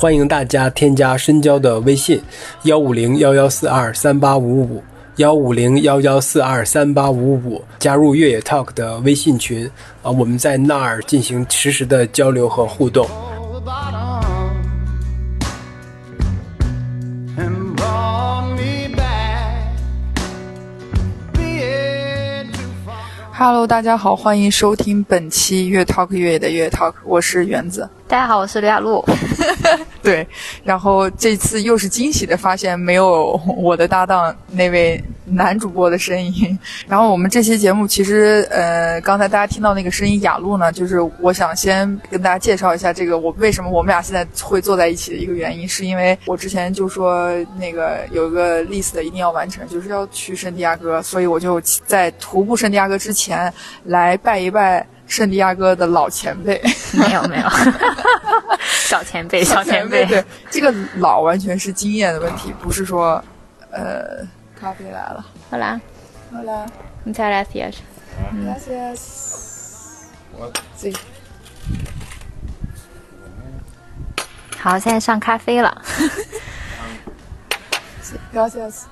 欢迎大家添加深交的微信：幺五零幺幺四二三八五五，幺五零幺幺四二三八五五，加入越野 Talk 的微信群啊，我们在那儿进行实时的交流和互动。Hello，大家好，欢迎收听本期越 Talk 越野的越 Talk，我是园子。大家好，我是刘雅璐。对，然后这次又是惊喜的发现，没有我的搭档那位男主播的声音。然后我们这期节目其实，呃，刚才大家听到那个声音雅露呢，就是我想先跟大家介绍一下这个我为什么我们俩现在会坐在一起的一个原因，是因为我之前就说那个有一个 list 一定要完成，就是要去圣地亚哥，所以我就在徒步圣地亚哥之前来拜一拜圣地亚哥的老前辈。没有没有，小前辈小前辈。对，这个老完全是经验的问题，不是说，呃，咖啡来了，好啦，好了 muchas gracias。，gracias，我。自己。好，现在上咖啡了。gracias，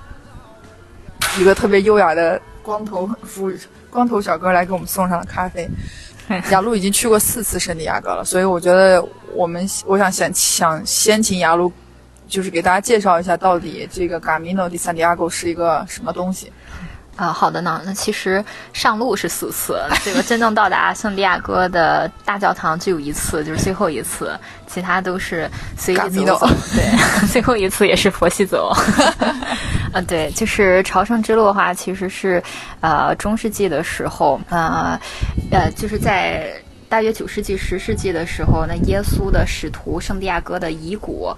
一个特别优雅的光头服务光头小哥来给我们送上了咖啡。雅鹿已经去过四次圣地亚哥了，所以我觉得我们我想想想先请雅露，就是给大家介绍一下到底这个 Camino de Santiago 是一个什么东西。啊、好的呢。那其实上路是四次，这个真正到达圣地亚哥的大教堂只有一次，就是最后一次，其他都是随意走。对，最后一次也是佛系走。啊，对，就是朝圣之路的话，其实是呃中世纪的时候，呃呃，就是在。大约九世纪、十世纪的时候，那耶稣的使徒圣地亚哥的遗骨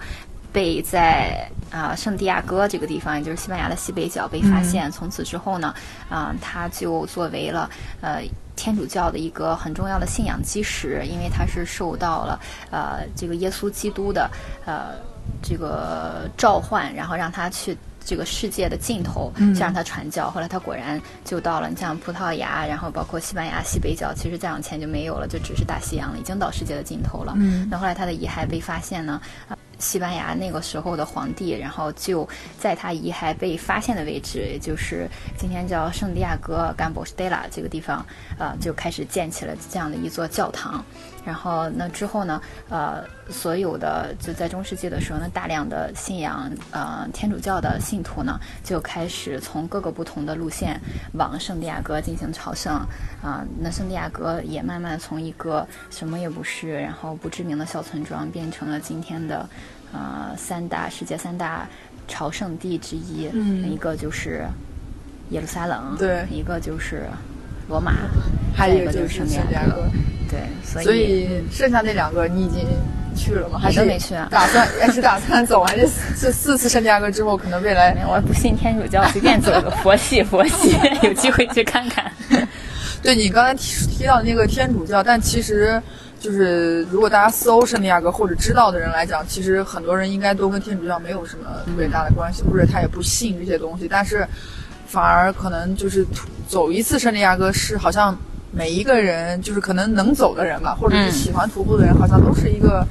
被在啊、圣地亚哥这个地方，也就是西班牙的西北角被发现。从此之后呢，啊、它就作为了呃天主教的一个很重要的信仰基石，因为它是受到了呃这个耶稣基督的呃这个召唤，然后让他去。这个世界的尽头，嗯向让他传教。后来他果然就到了，你像葡萄牙，然后包括西班牙西北角，其实再往前就没有了，就只是大西洋了，已经到世界的尽头了。嗯那后来他的遗骸被发现呢，啊西班牙那个时候的皇帝，然后就在他遗骸被发现的位置，也就是今天叫圣地亚哥甘博斯德拉这个地方，呃，就开始建起了这样的一座教堂。然后那之后呢，呃，所有的就在中世纪的时候呢，大量的信仰呃天主教的信徒呢，就开始从各个不同的路线往圣地亚哥进行朝圣。啊、那圣地亚哥也慢慢从一个什么也不是，然后不知名的小村庄，变成了今天的呃三大世界三大朝圣地之一。嗯。一个就是耶路撒冷，对。一个就是罗马，还有一个就是圣圣地亚哥。对，所以所以剩下那两个你已经去了吗？还是没去啊打算还是打算走？还是这四次圣地亚哥之后，可能未来我不信天主教，随便走个 佛系佛系，有机会去看看。对你刚才提提到那个天主教，但其实就是如果大家搜圣地亚哥或者知道的人来讲，其实很多人应该都跟天主教没有什么特别大的关系，或者他也不信这些东西，但是反而可能就是徒走一次圣地亚哥是好像每一个人就是可能能走的人吧，或者是嗯。喜欢徒步的人，好像都是一个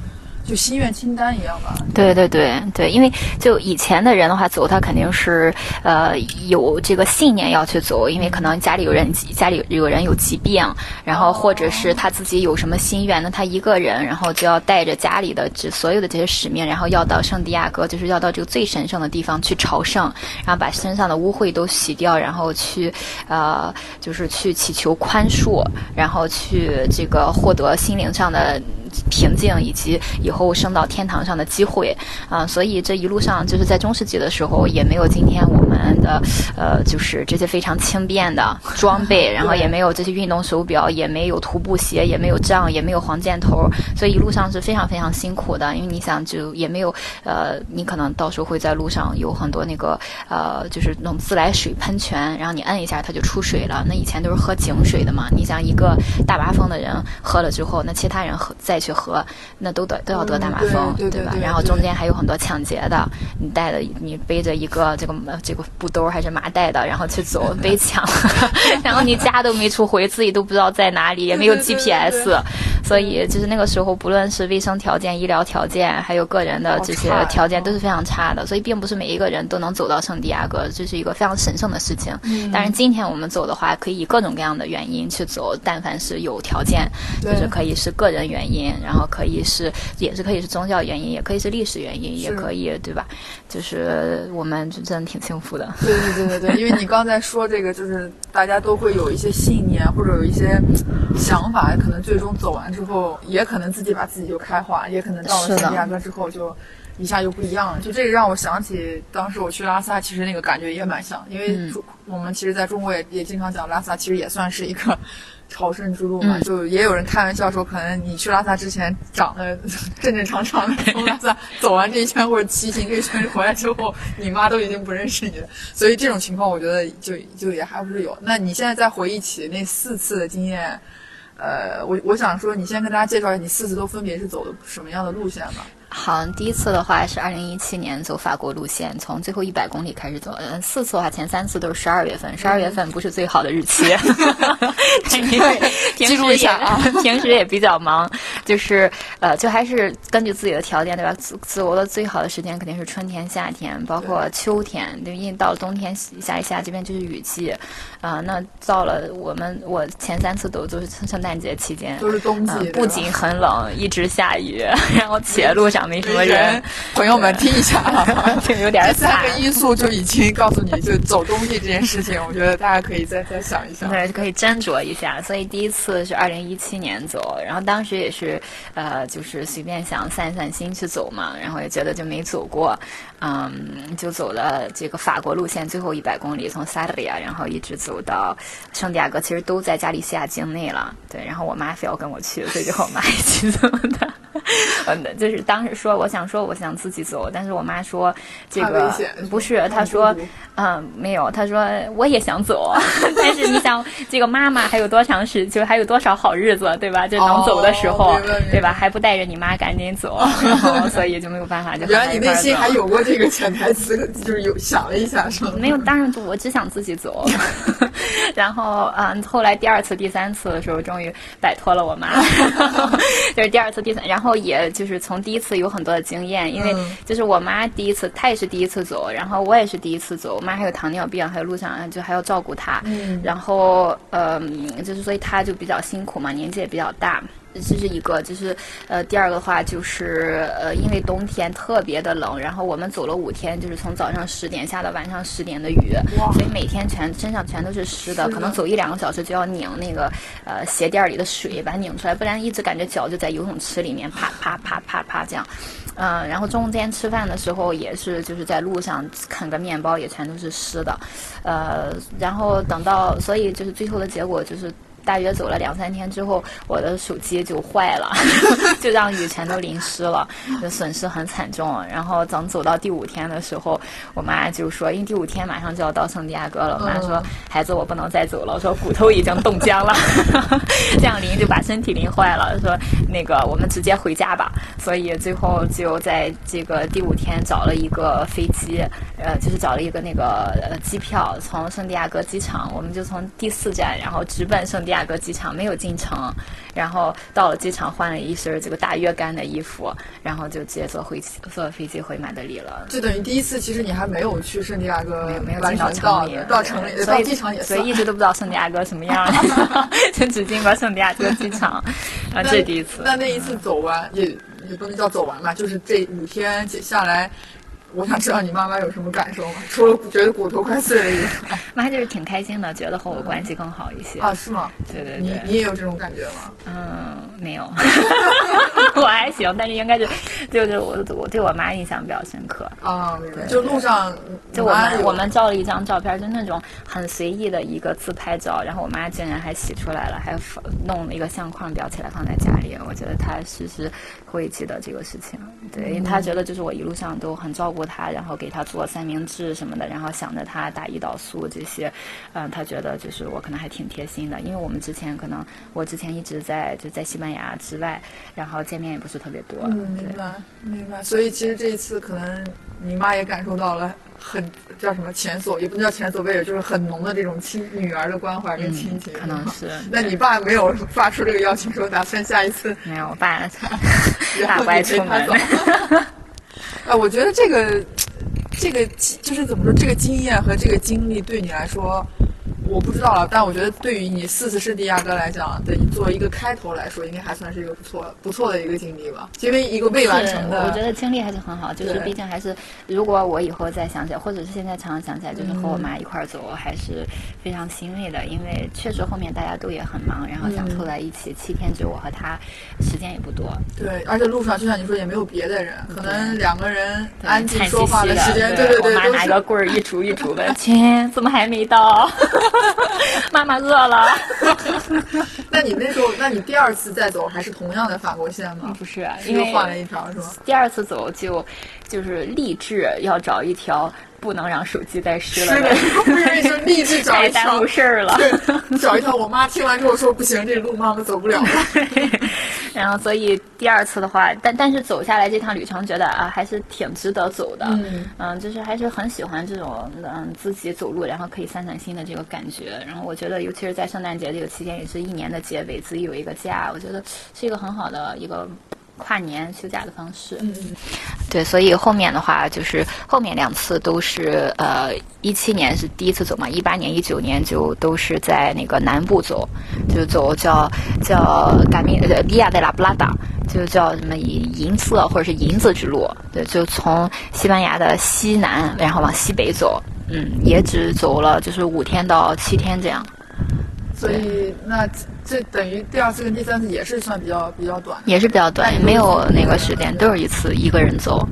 就心愿清单一样吧。对对对对，因为就以前的人的话走，他肯定是呃有这个信念要去走，因为可能家里有人家里有人有疾病，然后或者是他自己有什么心愿，那他一个人，然后就要带着家里的这所有的这些使命，然后要到圣地亚哥，就是要到这个最神圣的地方去朝圣，然后把身上的污秽都洗掉，然后去呃就是去祈求宽恕，然后去这个获得心灵上的。平静，以及以后升到天堂上的机会啊、所以这一路上就是在中世纪的时候，也没有今天我们的呃，就是这些非常轻便的装备，然后也没有这些运动手表，也没有徒步鞋，也没有杖，也没有黄箭头，所以一路上是非常非常辛苦的。因为你想，就也没有呃，你可能到时候会在路上有很多那个呃，就是那种自来水喷泉，然后你摁一下它就出水了。那以前都是喝井水的嘛，你想一个大麻风的人喝了之后，那其他人喝再去喝，那都得都要得大马嗯蜂，对吧？然后中间还有很多抢劫的，你带的你背着一个这个这个布兜还是麻袋的，然后去走 被抢，然后你家都没处回，自己都不知道在哪里，也没有 GPS，对所以就是那个时候，不论是卫生条件、医疗条件，还有个人的这些条件都是非常差的，所以并不是每一个人都能走到圣地亚哥，这是一个非常神圣的事情。嗯但是，今天我们走的话，可以以各种各样的原因去走，但凡是有条件，就是可以是个人原因，然后可以是也是可以是宗教原因，也可以是历史原因，也可以对吧？就是我们就真的挺幸福的。对对对对对，因为你刚才说这个，就是大家都会有一些信念或者有一些想法，可能最终走完之后，也可能自己把自己就开化，也可能到了圣地亚哥之后就一下就不一样了。就这个让我想起当时我去拉萨，其实那个感觉也蛮像，因为我们其实在中国也也经常讲拉萨，其实也算是一个。朝圣之路嘛，嗯就也有人开玩笑说，可能你去拉萨之前长得 正正常常的，从拉萨走完这一圈或者骑行这一圈回来之后，你妈都已经不认识你了。所以这种情况，我觉得就就也还不是有。那你现在再回忆起那四次的经验，呃，我我想说，你先跟大家介绍一下你四次都分别是走的什么样的路线吧。好，第一次的话是二零一七年走法国路线，从最后一百公里开始走。嗯，四次的话，前三次都是十二月份，十二月份不是最好的日期，因为平记时住一下。啊 也平时也比较忙，就是呃，就还是根据自己的条件，对吧？自自由的最好的时间肯定是春天、夏天，包括秋天，对，因为到了冬天下一下，这边就是雨季，啊、那到了我们我前三次都都是圣诞节期间，都是冬季呃不仅很冷，一直下雨，然后且路上没什么人，朋友们听一下啊，就有点这三个。因素就已经告诉你就走东西这件事情，我觉得大家可以再再想一想。对，可以斟酌一下。所以第一次是二零一七年走，然后当时也是，呃，就是随便想散散心去走嘛，然后也觉得就没走过，嗯，就走了这个法国路线最后一百公里，从萨德里亚，然后一直走到圣地亚哥，其实都在加利西亚境内了。对，然后我妈非要跟我去，所以就和我妈一起走的。嗯，就是当时说我想说我想自己走，但是我妈说这个不是，她说嗯没有，她说我也想走，但是你想这个妈妈还有多长时，就还有多少好日子，对吧？就能走的时候，对吧？还不带着你妈赶紧走，然后所以就没有办法，就原来你内心还有过这个潜台词，就是有想了一下，是吗？没有，当然我只想自己走。然后，嗯，后来第二次、第三次的时候，终于摆脱了我妈，就是第二次、第三，然后也就是从第一次有很多的经验，因为嗯就是我妈第一次，她也是第一次走，然后我也是第一次走，我妈还有糖尿病，还有路上就还要照顾她，嗯然后，嗯，就是所以她就比较辛苦嘛，年纪也比较大。这是一个，就是呃，第二个的话就是呃，因为冬天特别的冷，然后我们走了五天，就是从早上十点下到晚上十点的雨，所以每天全身上全都是湿的，可能走一两个小时就要拧那个呃鞋垫里的水把它拧出来，不然一直感觉脚就在游泳池里面啪啪啪啪啪这样。嗯，然后中间吃饭的时候也是，就是在路上啃个面包也全都是湿的，呃，然后等到，所以就是最后的结果就是。大约走了两三天之后，我的手机就坏了，就让雨全都淋湿了，就损失很惨重。然后等走到第五天的时候，我妈就说，因为第五天马上就要到圣地亚哥了，我妈说：“孩子，我不能再走了。”我说：“骨头已经冻僵了，这样淋就把身体淋坏了。”说：“那个我们直接回家吧。”所以最后就在这个第五天找了一个飞机，呃，就是找了一个那个呃机票，从圣地亚哥机场，我们就从第四站，然后直奔圣地亚哥机场，没有进城，然后到了机场换了一身这个大约干的衣服，然后就直接坐回坐飞机回马德里了。就等于第一次，其实你还没有去圣地亚哥，没有没有完进到城里，到城里，所以到机场也算所以。一直都不知道圣地亚哥什么样，就只进过圣地亚哥机场，啊，这是第一次。那那一次走完也也不能叫走完吧，就是这五天下来，我想知道你妈妈有什么感受吗？除了觉得骨头快碎了以外，妈就是挺开心的，觉得和我关系更好一些。啊，是吗？对对对，你你也有这种感觉吗？嗯，没有，我还行，但是应该是，就是我我对我妈印象比较深刻。啊，明白。就路上，就我们我们照了一张照片，就那种很随意的一个自拍照，然后我妈竟然还洗出来了，还放弄了一个相框裱起来放在家里。我觉得她时时会记得这个事情，对，因为她觉得就是我一路上都很照顾她，然后给她做三明治什么的，然后想着她打胰岛素这些，嗯，他觉得就是我可能还挺贴心的，因为我们之前可能我之前一直在就在西班牙之外，然后见面也不是特别多。嗯，明白明白。所以其实这一次可能你妈也感受到了很叫什么前所也不能叫前所未有，就是很浓的这种亲女儿的关怀跟亲情。可能是。那你爸没有发出这个邀请，说打算下一次？没有，我爸爸不爱出门。啊，我觉得这个这个就是怎么说，这个经验和这个经历对你来说。我不知道了，但我觉得对于你四次圣地亚哥来讲，对作为一个开头来说，应该还算是一个不错不错的一个经历吧。因为一个未完成的，我觉得经历还是很好。就是毕竟还是，如果我以后再想起来，或者是现在常常想起来，就是和我妈一块儿走，还是非常欣慰的。因为确实后面大家都也很忙，然后想凑在一起，七天只有我和她，时间也不多。对，而且路上就像你说，也没有别的人，可能两个人安静说话的时间，对对对，我妈拿个棍儿一杵一杵的，亲，怎么还没到？妈妈饿了。那你那时候，那你第二次再走还是同样的法国线吗？不是，因为换了一条是吗？第二次走就就是立志要找一条。不能让手机再湿了。是的，不是就立志找一条。太耽误事儿了。对，找一条。我妈听完之后说不行，这路妈妈走不了。然后，所以第二次的话，但但是走下来这趟旅程，觉得啊还是挺值得走的。嗯。嗯，就是还是很喜欢这种嗯自己走路，然后可以散散心的这个感觉。然后我觉得，尤其是在圣诞节这个期间，也是一年的结尾，自己有一个假，我觉得是一个很好的一个。跨年休假的方式，嗯，对，所以后面的话就是后面两次都是呃，一七年是第一次走嘛，一八年、一九年就都是在那个南部走，就走叫叫嘎米呃比亚德拉布拉达，就叫什么银银色或者是银子之路，对，就从西班牙的西南然后往西北走，嗯，也只走了就是五天到七天这样。所以那这等于第二次跟第三次也是算比较比较短，也是比较短，没有那个时间，都是一次一个人走，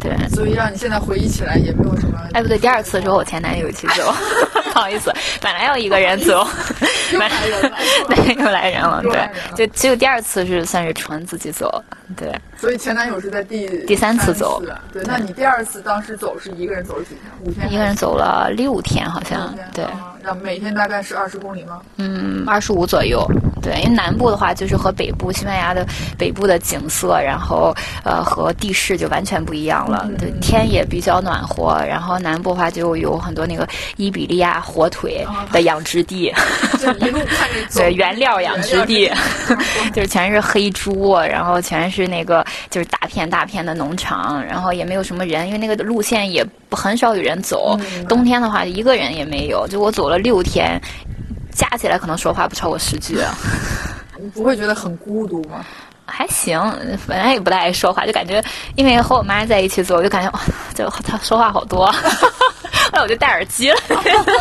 对。所以让你现在回忆起来也没有什么。哎，不对，第二次的时候我前男友一起走，不好意思，本来要一个人走，又来人了，对，又来人了，对，就只有第二次是算是纯自己走，对。所以前男友是在第第三次走，对。那你第二次当时走是一个人走了几天？五天？一个人走了六天，好像，对。那每天大概是二十公里吗？嗯，二十五左右。对，因为南部的话就是和北部西班牙的北部的景色，然后呃和地势就完全不一样了。对，天也比较暖和，然后南部的话就有很多那个伊比利亚火腿的养殖地，对，原料养殖地，就是全是黑猪，然后全是那个就是大片大片的农场，然后也没有什么人，因为那个路线也很少有人走。冬天的话一个人也没有，就我走了六天。加起来可能说话不超过十句，你不会觉得很孤独吗？还行，本来也不太爱说话，就感觉因为和我妈在一起走，我就感觉哇，就她说话好多，后来我就戴耳机了。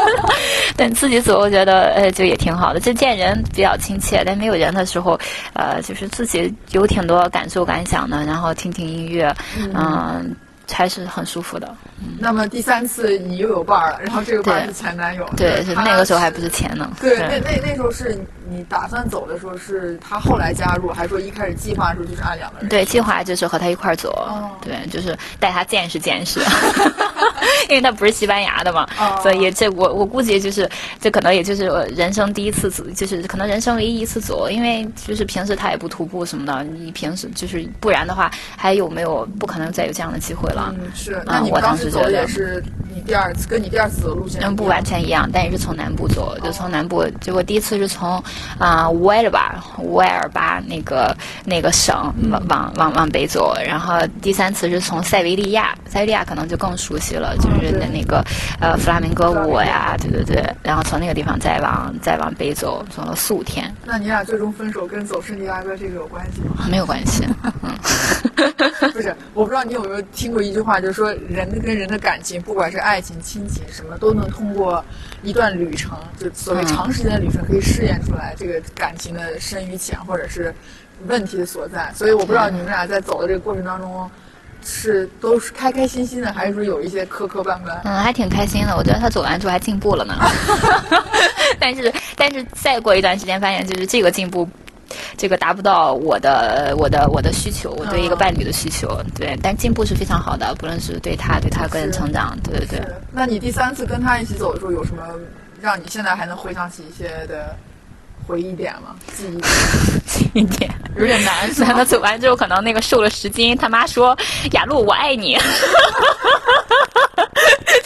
但自己走，我觉得呃就也挺好的，就见人比较亲切。但没有人的时候，呃，就是自己有挺多感受感想的，然后听听音乐，嗯。还是很舒服的。那么第三次你又有伴儿了，然后这个伴儿是前男友。对，是那个时候还不是前呢。对，那那那时候是你打算走的时候，是他后来加入，还是说一开始计划的时候就是按两个人？对，计划就是和他一块儿走。对，就是带他见识见识。因为他不是西班牙的嘛，所以这我我估计就是这可能也就是人生第一次走，就是可能人生唯一一次走。因为就是平时他也不徒步什么的，你平时就是不然的话，还有没有不可能再有这样的机会了。嗯，是。那你当时走的也是你第二次，跟你第二次走的路线？嗯，不完全一样，但也是从南部走，就从南部。结果第一次是从啊乌埃尔巴，乌埃尔巴那个那个省往往往往北走，然后第三次是从塞维利亚，塞维利亚可能就更熟悉了，就是那那个呃弗拉明戈舞呀，对对对。然后从那个地方再往再往北走，走了四五天。那你俩最终分手跟走圣地亚哥这个有关系吗？没有关系。嗯，不是，我不知道你有没有听过。一句话就是说，人跟人的感情，不管是爱情、亲情，什么都能通过一段旅程，就所谓长时间的旅程，可以试验出来这个感情的深与浅，或者是问题的所在。所以我不知道你们俩在走的这个过程当中，是都是开开心心的，还是说有一些磕磕绊绊？嗯，还挺开心的。我觉得他走完之后还进步了呢。但是，但是再过一段时间，发现就是这个进步。这个达不到我的我的我的需求，我对一个伴侣的需求，对，但进步是非常好的，不论是对他对他个人成长，对对对。那你第三次跟他一起走的时候，有什么让你现在还能回想起一些的回忆点吗？记忆点 记忆点。有点难，是 那他？走完之后，可能那个瘦了十斤，他妈说：“雅露，我爱你。”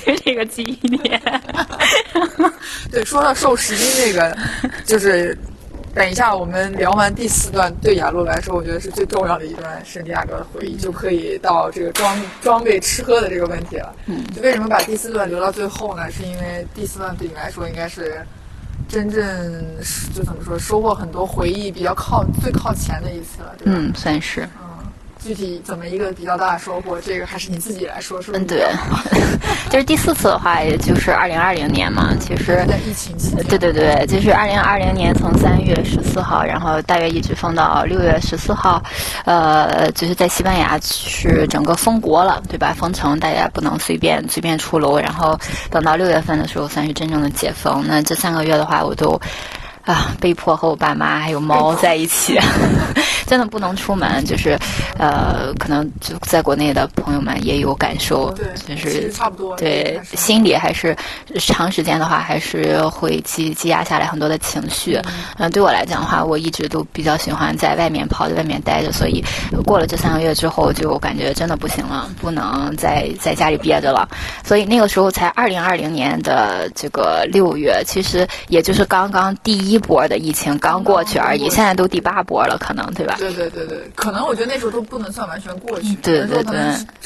就是这个记忆点。对，说到瘦十斤这个，就是等一下我们聊完第四段，对雅露来说，我觉得是最重要的一段圣地亚哥的回忆，就可以到这个装装备吃喝的这个问题了。嗯，就为什么把第四段留到最后呢？是因为第四段对你来说应该是真正就怎么说，收获很多回忆比较靠最靠前的一次了，对吧？嗯，算是。具体怎么一个比较大的收获，这个还是你自己来说，说？嗯，对，就是第四次的话，也就是二零二零年嘛，其实。在疫情期间。对对对，就是二零二零年从三月十四号，然后大约一直封到六月十四号，呃，就是在西班牙是整个封国了，对吧？封城，大家不能随便随便出楼，然后等到六月份的时候，算是真正的解封。那这三个月的话，我都啊被迫和我爸妈还有猫在一起，真的不能出门，就是呃，可能就在国内的朋友们也有感受，对，就是差不多。对心里还是长时间的话，还是会积积压下来很多的情绪。嗯、对我来讲的话，我一直都比较喜欢在外面跑，在外面待着，所以过了这三个月之后，就感觉真的不行了，不能再在家里憋着了。所以那个时候才二零二零年的这个六月，其实也就是刚刚第一波的疫情刚过去而已，现在都第八波了，可能对吧？对对对对，可能我觉得那时候都不能算完全过去，对对对，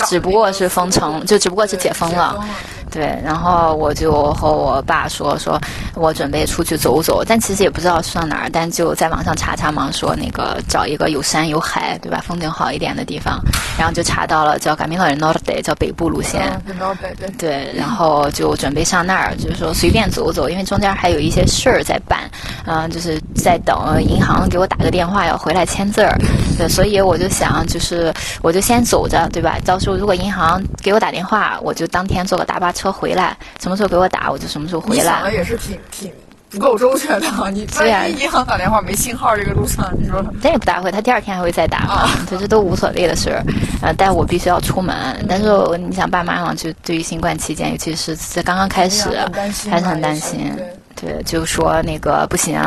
只不过是封城，就只不过是解封了。对，然后我就和我爸说，说我准备出去走走，但其实也不知道上哪儿，但就在网上查查嘛，说那个找一个有山有海，对吧，风景好一点的地方，然后就查到了叫 Camino del Norte，叫北部路线。对，然后就准备上那儿，就是说随便走走，因为中间还有一些事儿在办，嗯、就是在等银行给我打个电话要回来签字儿，对，所以我就想，就是我就先走着，对吧？到时候如果银行给我打电话，我就当天坐个大巴车回来，什么时候给我打，我就什么时候回来你想的。也是挺挺不够周全的，你对呀万一银行打电话没信号，这个路上你说但也不大会，他第二天还会再打嘛啊，这这都无所谓的事儿。呃，但我必须要出门。但是我你想，爸妈嘛，就对于新冠期间，尤其是在刚刚开始还是很担心。对，就说那个不行，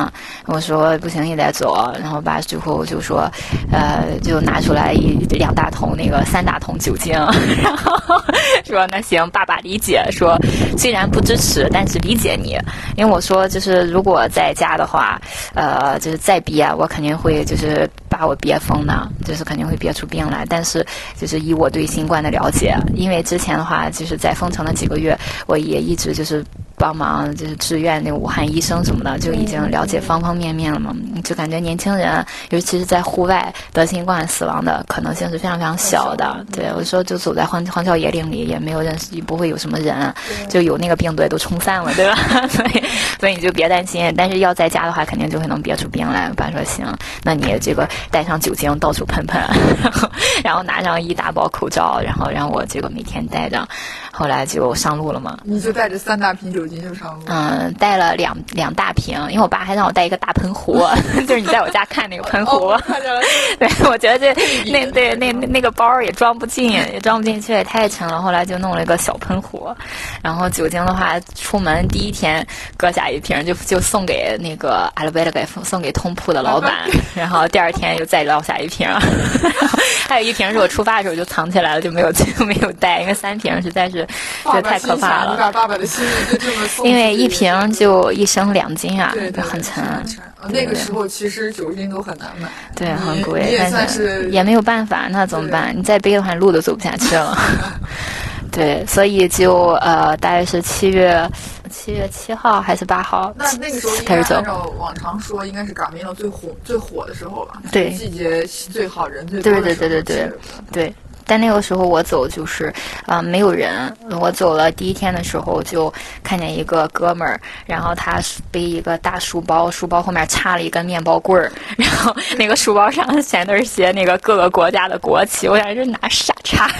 我说不行也得走，然后爸最后就说，呃，就拿出来一两大桶那个三大桶酒精，然后说那行，爸爸理解，说虽然不支持，但是理解你，因为我说就是如果在家的话，呃，就是再憋，我肯定会就是把我憋疯的，就是肯定会憋出病来。但是就是以我对新冠的了解，因为之前的话就是在封城的几个月，我也一直就是。帮忙就是志愿那个武汉医生什么的，就已经了解方方面面了嘛。就感觉年轻人，尤其是在户外得新冠死亡的可能性是非常非常小的。对我说，就走在荒荒郊野岭里，也没有认识，也不会有什么人，就有那个病毒也都冲散了，对吧？所以所以你就别担心。但是要在家的话，肯定就会能憋出病来。我爸说行，那你这个带上酒精到处喷喷，然 后然后拿上一大包口罩，然后让我这个每天带着。后来就上路了嘛。你就带着三大瓶酒精就上路。嗯，带了两两大瓶，因为我爸还让我带一个大喷壶，就是你在我家看那个喷壶。哦，看见了，对，我觉得这那对那那那个包也装不进，也装不进去，也太沉了。后来就弄了一个小喷壶，然后酒精的话，出门第一天搁下一瓶，就就送给那个阿拉贝勒给送给通铺的老板，然后第二天又再捞下一瓶，还有一瓶是我出发的时候就藏起来了，就没有就没有带，因为三瓶实在是这太可怕你了。因为一瓶就一升两斤啊对，对很沉。那个时候其实酒精都很难买，对，很贵，你也但算是也没有办法，那怎么办？你再背的话，路都走不下去了。对，所以就呃，大概是七月七月七号还是八号那那个时候开始走按。照往常说，应该是嘎米诺最火最火的时候吧？对季节最好，人最多的对对时候对对对是吧对，但那个时候我走就是，啊、没有人。我走了第一天的时候，就看见一个哥们儿，然后他背一个大书包，书包后面插了一根面包棍儿，然后那个书包上全都是写那个各个国家的国旗。我想这哪傻叉，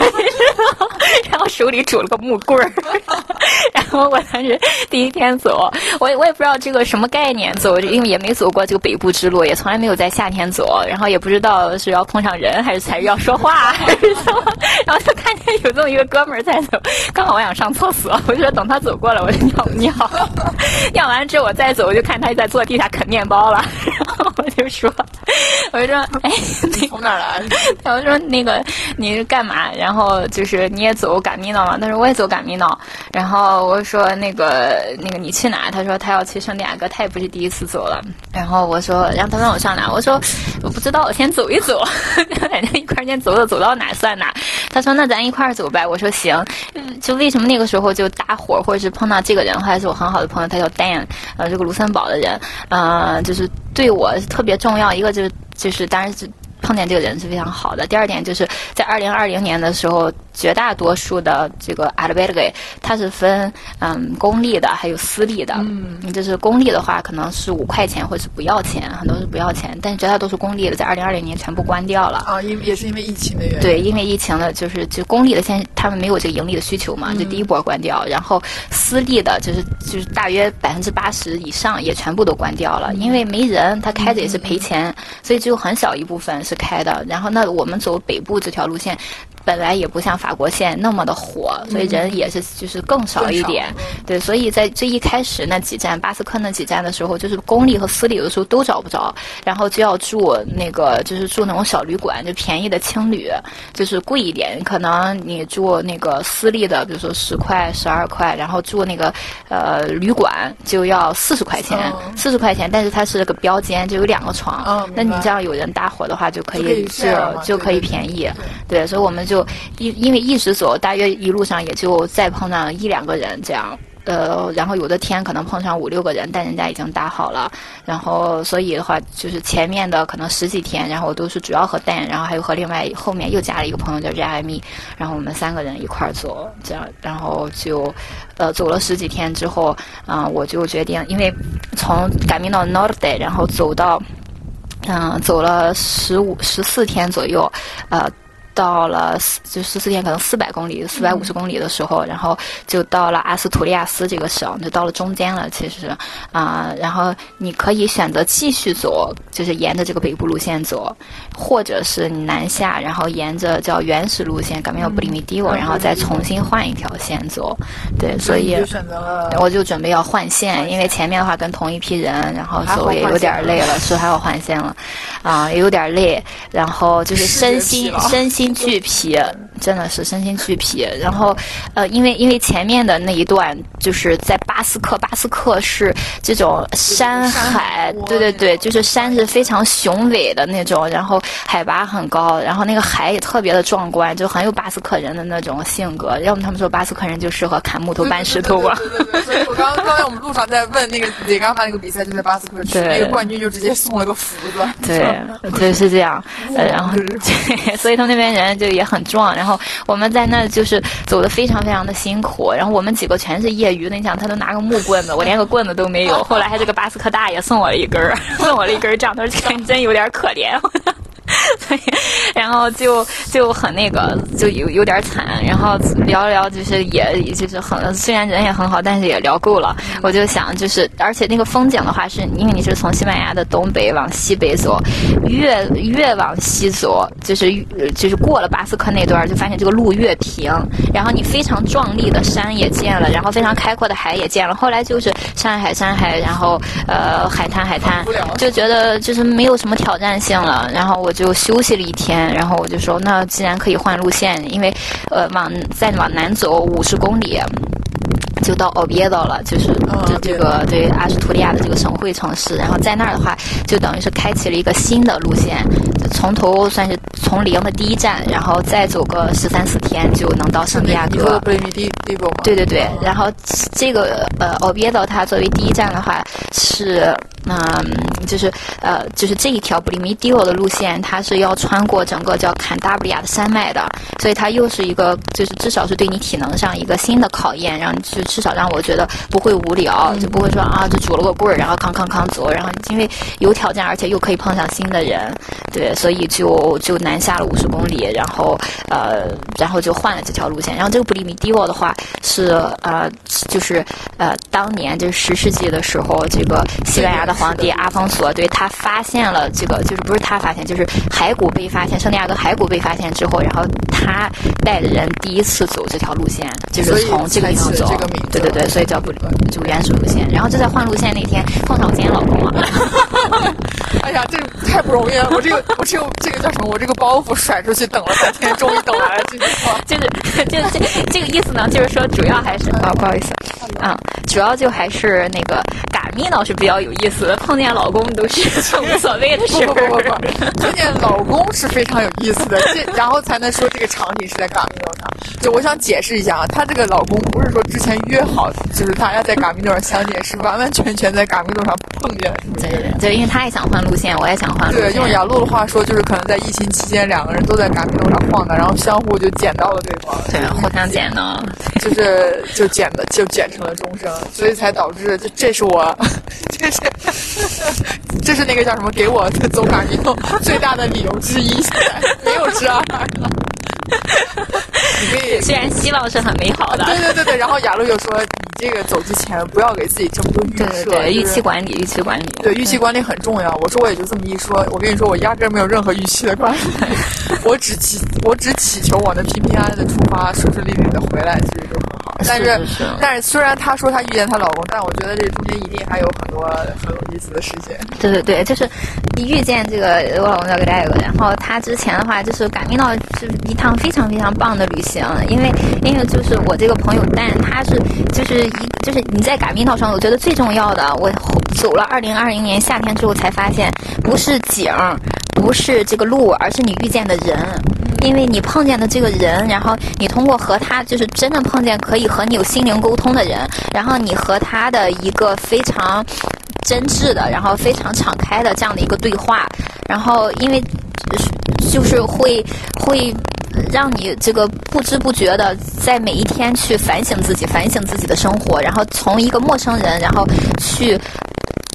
然后手里拄了个木棍儿，然后我当时第一天走，我我也不知道这个什么概念，走因为也没走过这个北部之路，也从来没有在夏天走，然后也不知道是要碰上人还是还是要说话还是，然后就看见有这么一个哥们儿在走，刚好我想上厕所，我就说等他走过来我就尿尿，尿完之后我再走，我就看他在坐地下啃面包了，然后我就说，我就说，哎，你从哪儿来？我说那个你是干嘛？然后就是你也走赶密道吗？他说我也走赶密道。然后我说那个那个你去哪？他说他要去圣地亚哥，他也不是第一次走了。然后我说，然后他让我上哪？我说我不知道，我先走一走，反正一块先走走，走到哪算哪。他说那咱一块儿走呗。我说行。就为什么那个时候就搭伙，或者是碰到这个人，还是我很好的朋友，他叫 Dan，呃，这个卢森堡的人，呃，就是对我特别重要。一个就是就是，当然是。碰见这个人是非常好的。第二点就是在二零二零年的时候，绝大多数的这个 a d v e r g 它是分嗯公立的还有私立的。嗯，就是公立的话可能是五块钱或者是不要钱，很多是不要钱。但是绝大多数公立的在二零二零年全部关掉了。啊，因也是因为疫情的原因。对，因为疫情的，就是就公立的现在他们没有这个盈利的需求嘛，就第一波关掉。然后私立的，就是就是大约百分之八十以上也全部都关掉了，因为没人，他开着也是赔钱，所以只有很小一部分是。开的，然后那我们走北部这条路线。本来也不像法国线那么的火，所以人也是就是更少一点。对，所以在最一开始那几站，巴斯克那几站的时候，就是公立和私立有的时候都找不着，然后就要住那个就是住那种小旅馆，就便宜的青旅，就是贵一点。可能你住那个私立的，比如说十块、十二块，然后住那个呃旅馆就要四十块钱，四十块钱，但是它是个标间，就有两个床。那你这样有人搭伙的话，就可以就就可以便宜。对，所以我们就。就因因为一直走，大约一路上也就再碰上一两个人这样，呃，然后有的天可能碰上五六个人，但人家已经搭好了，然后所以的话，就是前面的可能十几天，然后我都是主要和 Dan，然后还有和另外后面又加了一个朋友叫 Jamie，然后我们三个人一块儿走，这样，然后就呃走了十几天之后，啊，我就决定，因为从 Camino Norte，然后走到嗯走了十五十四天左右，呃。到了四就十四天，可能四百公里、四百五十公里的时候，然后就到了阿斯图利亚斯这个省，就到了中间了。其实啊，然后你可以选择继续走，就是沿着这个北部路线走，或者是你南下，然后沿着叫原始路线 g a m i b r i m i d i o 然后再重新换一条线走。对，所以我就准备要换线，因为前面的话跟同一批人，然后走也有点累了，是还要换线了，啊，也有点累，然后就是身心身心。俱疲，真的是身心俱疲。然后，呃，因为因为前面的那一段就是在巴斯克，巴斯克是这种山海，对对对，就是山是非常雄伟的那种，然后海拔很高，然后那个海也特别的壮观，就很有巴斯克人的那种性格。要么他们说巴斯克人就适合砍木头搬石头吧。对对对所以我刚刚刚才我们路上在问那个李刚他那个比赛就在巴斯克，那个冠军就直接送了个福子。对，对是这样。然后，对 所以他们那边。人就也很壮，然后我们在那就是走的非常非常的辛苦，然后我们几个全是业余的，你想他都拿个木棍子，我连个棍子都没有。后来还这个巴斯克大爷送我了一根儿，送我了一根儿杖，他说真有点可怜。所以，然后就就很那个，就有有点惨。然后聊聊，就是也就是很，虽然人也很好，但是也聊够了。我就想，就是而且那个风景的话，是因为你是从西班牙的东北往西北走，越越往西走，就是就是过了巴斯克那段，就发现这个路越平。然后你非常壮丽的山也见了，然后非常开阔的海也见了。后来就是山海山海，然后呃海滩海滩，就觉得就是没有什么挑战性了。然后我就。就休息了一天，然后我就说，那既然可以换路线，因为，呃，往再往南走五十公里，就到奥别岛了，就是这这个对阿什图利亚的这个省会城市。然后在那儿的话，就等于是开启了一个新的路线，从头算是从零的第一站，然后再走个十三四天就能到圣地亚哥。对对对，然后这个呃奥别岛它作为第一站的话是。那、就是呃，就是这一条布里米蒂欧的路线，它是要穿过整个叫坎达布里亚的山脉的，所以它又是一个，就是至少是对你体能上一个新的考验，让你就至少让我觉得不会无聊，就不会说啊，就拄了个棍儿，然后康康康走，然后因为有挑战，而且又可以碰上新的人，对，所以就就南下了五十公里，然后呃，然后就换了这条路线。然后这个布里米蒂欧的话是呃，就是呃，当年就是十世纪的时候，这个西班牙的皇帝阿方索对他发现了这个，就是不是他发现，就是骸骨被发现，圣地亚哥骸骨被发现之后，然后他带着人第一次走这条路线，就是从这个地方走才起了这个名字，对对对，所以叫布里就原始路线。然后就在换路线那天碰上我今天老公了。哎呀，这太不容易了！我这个我这个这个叫什么？我这个包袱甩出去等了半天，终于等来了这句话。就是就是 这这个意思呢，就是说主要还是啊，不好意思，啊，主要就还是那个嘎咪呢是比较有意思的，碰见老公都是 无所谓的事不不不不碰见老公是非常有意思的，这然后才能说这个场景是在嘎咪诺上。就我想解释一下啊，她这个老公不是说之前约好，就是大家在嘎咪诺上相见，是完完全全在嘎咪诺上碰见的。对对对，就因为他也想换路线，我也想换路线对，用雅露的话说，就是可能在疫情期间，两个人都在嘎咪诺上晃荡，然后相互就捡到了对方，对互相捡呢。就是就捡的就捡成了终生，所以才导致这这是我，这是这是那个叫什么给我走嘎米诺最大的理由之一，现在没有之二了。你可以。虽然希望是很美好的，对对对对，然后雅露又说：“你这个走之前不要给自己这么多预设，对对对，预期管理，预期管理。对，预期管理很重要。我说我也就这么一说，我跟你说，我压根儿没有任何预期的管理，我只祈我只祈求我能平平安安的出发，顺顺利利的回来，其实就很好。但是但是虽然她说她遇见她老公，但我觉得这中间一定还有很多很有意思的事情。对对对，就是一遇见这个我老公叫 Greg，然后他之前的话就是赶密到是一趟非常非常棒的旅行，因为因为就是我这个朋友但，他是就是一就是你在赶密道上，我觉得最重要的，我走了二零二零年夏天之后才发现，不是景儿，不是这个路，而是你遇见的人。因为你碰见的这个人，然后你通过和他就是真的碰见可以和你有心灵沟通的人，然后你和他的一个非常真挚的，然后非常敞开的这样的一个对话，然后因为就是会会让你这个不知不觉的在每一天去反省自己，反省自己的生活，然后从一个陌生人，然后去。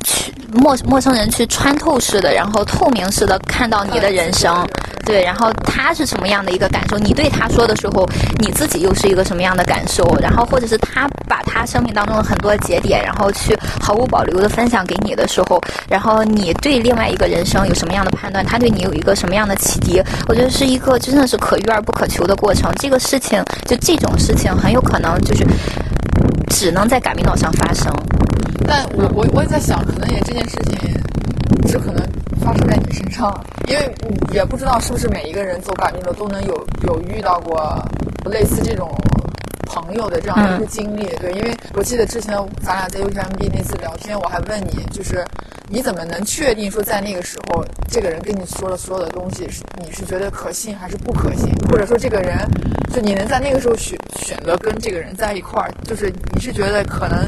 去陌陌生人去穿透式的，然后透明式的看到你的人生，对，然后他是什么样的一个感受？你对他说的时候，你自己又是一个什么样的感受？然后或者是他把他生命当中的很多节点，然后去毫无保留的分享给你的时候，然后你对另外一个人生有什么样的判断？他对你有一个什么样的启迪？我觉得是一个真的是可遇而不可求的过程。这个事情就这种事情很有可能就是只能在感命岛上发生。但我我我也在想，可能也这件事情只可能发生在你身上，因为也不知道是不是每一个人走感情路都能有有遇到过类似这种朋友的这样的一个经历。对，因为我记得之前咱俩在 UTMB 那次聊天，我还问你，就是你怎么能确定说在那个时候这个人跟你说了所有的东西，是你是觉得可信还是不可信，或者说这个人就你能在那个时候选选择跟这个人在一块儿，就是你是觉得可能。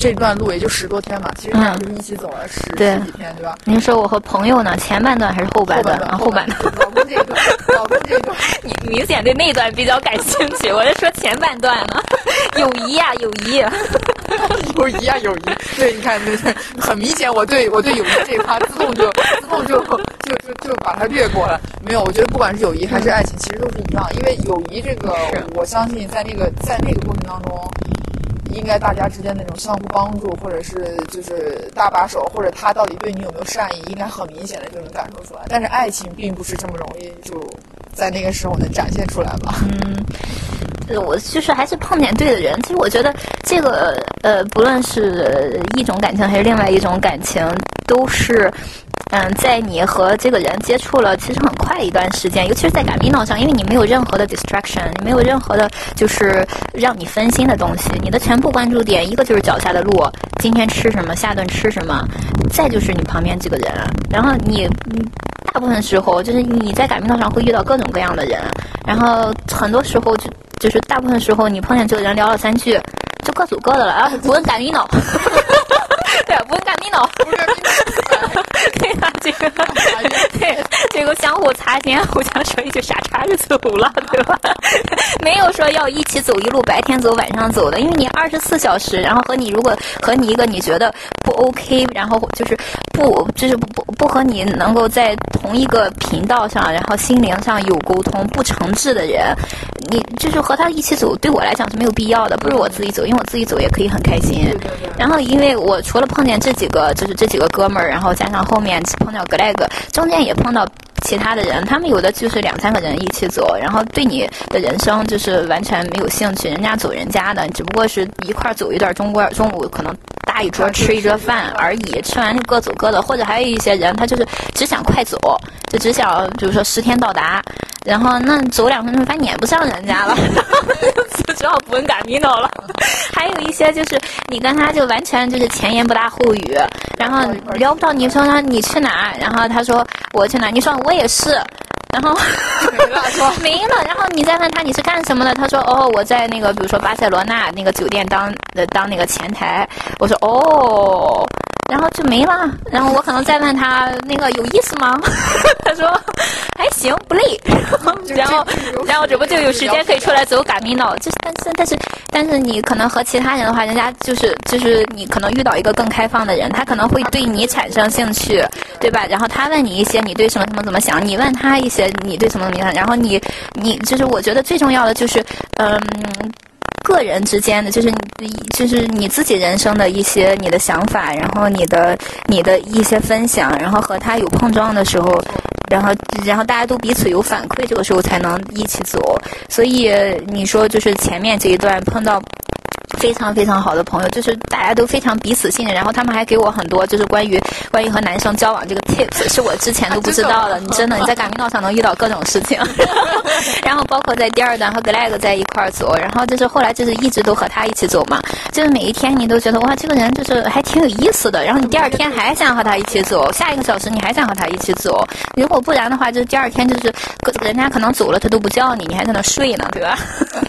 这段路也就十多天嘛，其实咱俩就是一起走了十、几天，对吧？您说我和朋友呢？前半段还是后半段？啊，后半段。老公这一段，老公这一段，你明显对那段比较感兴趣，我是说前半段呢，友谊呀、友谊。友谊啊，友谊。对，你看，对对，很明显，我对我对友谊这一趴自动就自动就就就就把它略过了。没有，我觉得不管是友谊还是爱情，其实都是一样，因为友谊这个，我相信在那个在那个过程当中。应该大家之间那种相互帮助，或者是就是搭把手，或者他到底对你有没有善意，应该很明显的就能感受出来。但是爱情并不是这么容易就在那个时候能展现出来吧？嗯，我就是还是碰见对的人。其实我觉得这个呃，不论是一种感情还是另外一种感情，都是。嗯，在你和这个人接触了其实很快一段时间，尤其是在赶密道上，因为你没有任何的 distraction，你没有任何的就是让你分心的东西，你的全部关注点一个就是脚下的路，今天吃什么，下顿吃什么，再就是你旁边这个人，然后你大部分时候就是你在赶密道上会遇到各种各样的人，然后很多时候就就是大部分时候你碰见这个人聊了三句，就各走各的了，然后不问赶密道。对，不 是干米诺，不 是 对呀，这个对，这个相互擦肩，互相说一句傻叉就走了，对吧？没有说要一起走一路，白天走晚上走的，因为你二十四小时，然后和你如果和你一个你觉得不 OK，然后就是不就是不不不和你能够在同一个频道上，然后心灵上有沟通不诚挚的人，你就是和他一起走，对我来讲是没有必要的，不如我自己走，因为我自己走也可以很开心。然后因为我除了碰见这几个，就是这几个哥们儿，然后加上后面碰见到格莱格，中间也碰到。其他的人，他们有的就是两三个人一起走，然后对你的人生就是完全没有兴趣，人家走人家的，只不过是一块儿走一段中国中午可能搭一桌吃一桌饭而已，吃完就各走各的，或者还有一些人他就是只想快走，就只想比如说十天到达，然后那走两分钟发现撵不上人家了，就只好不问赶米诺了。还有一些就是你跟他就完全就是前言不搭后语，然后聊不到你说他你去哪，然后他说我去哪，你说我也是，然后 没了，然后你再问他你是干什么的，他说哦我在那个比如说巴塞罗那那个酒店当呃当那个前台，我说哦。然后就没了，然后我可能再问他那个有意思吗？他说还行，不累。然后，然后这不就有时间可以出来走嘎米脑？就是但是但是但是你可能和其他人的话，人家就是就是你可能遇到一个更开放的人，他可能会对你产生兴趣，对吧？然后他问你一些你对什么什么怎么想，你问他一些你对什么怎么想，然后你你就是我觉得最重要的就是嗯。个人之间的，就是你，就是你自己人生的一些你的想法，然后你的你的一些分享，然后和他有碰撞的时候，然后然后大家都彼此有反馈，这个时候才能一起走。所以你说就是前面这一段碰到。非常非常好的朋友，就是大家都非常彼此信任，然后他们还给我很多就是关于关于和男生交往这个 tips，是我之前都不知道的。你真的你在赶米道上能遇到各种事情，然后包括在第二段和 Glag 在一块儿走，然后就是后来就是一直都和他一起走嘛，就是每一天你都觉得哇这个人就是还挺有意思的，然后你第二天还想和他一起走，下一个小时你还想和他一起走，如果不然的话，就是第二天就是人家可能走了他都不叫你，你还在那睡呢，对吧？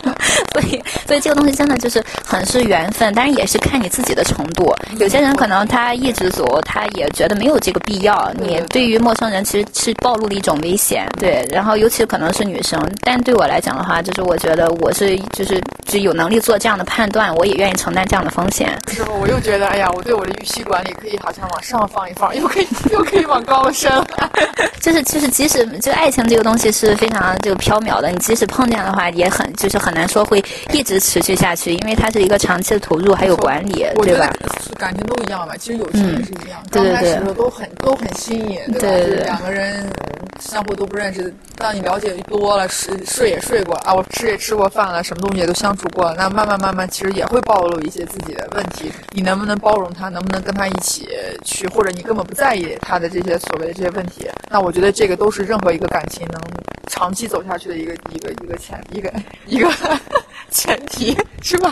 所以所以这个东西真的就是很。是缘分，但是也是看你自己的程度。有些人可能他一直走，他也觉得没有这个必要。你对于陌生人其实是暴露了一种危险，对。然后尤其可能是女生，但对我来讲的话，就是我觉得我是就是就有能力做这样的判断，我也愿意承担这样的风险。是不？我又觉得，哎呀，我对我的预期管理可以好像往上放一放，又可以又可以往高了升。就是就是，即使就爱情这个东西是非常这个缥缈的，你即使碰见的话，也很就是很难说会一直持续下去，因为它是一个长期的投入还有管理，对吧？感情都一样吧，其实友情也是一样，刚开始的时候都很都很新颖，对吧？两个人相互都不认识，当你了解多了，睡睡也睡过啊，我吃也吃过饭了，什么东西也都相处过了，那慢慢慢慢，其实也会暴露一些自己的问题。你能不能包容他？能不能跟他一起去？或者你根本不在意他的这些所谓的这些问题？那我觉得这个都是任何一个感情能长期走下去的一个一个一个前一个一个前提，是吧？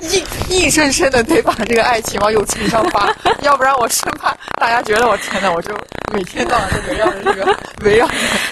硬硬生生的得把这个爱情往友情上发，要不然我生怕大家觉得我天呐，我就每天到晚都围绕着这个围绕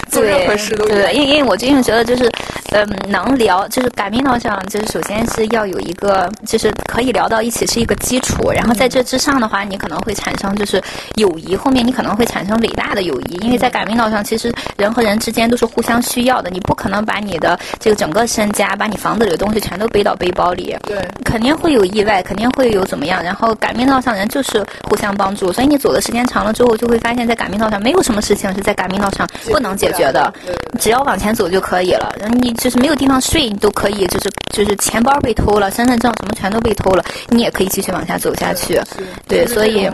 做任何事都对，因因为我真的觉得就是，嗯，能聊就是感命道上，就是首先是要有一个就是可以聊到一起是一个基础，然后在这之上的话，你可能会产生就是友谊，后面你可能会产生伟大的友谊，因为在感命道上，其实人和人之间都是互相需要的，你不可能把你的这个整个身家，把你房子里的东西全都背到背包里，对，肯定会有意外，肯定会有怎么样，然后感命道上人就是互相帮助，所以你走的时间长了之后，就会发现，在感命道上没有什么事情是在感命道上不能解决的，只要往前走就可以了。你就是没有地方睡，你都可以，就是就是钱包被偷了，身份证什么全都被偷了，你也可以继续往下走下去。对，所以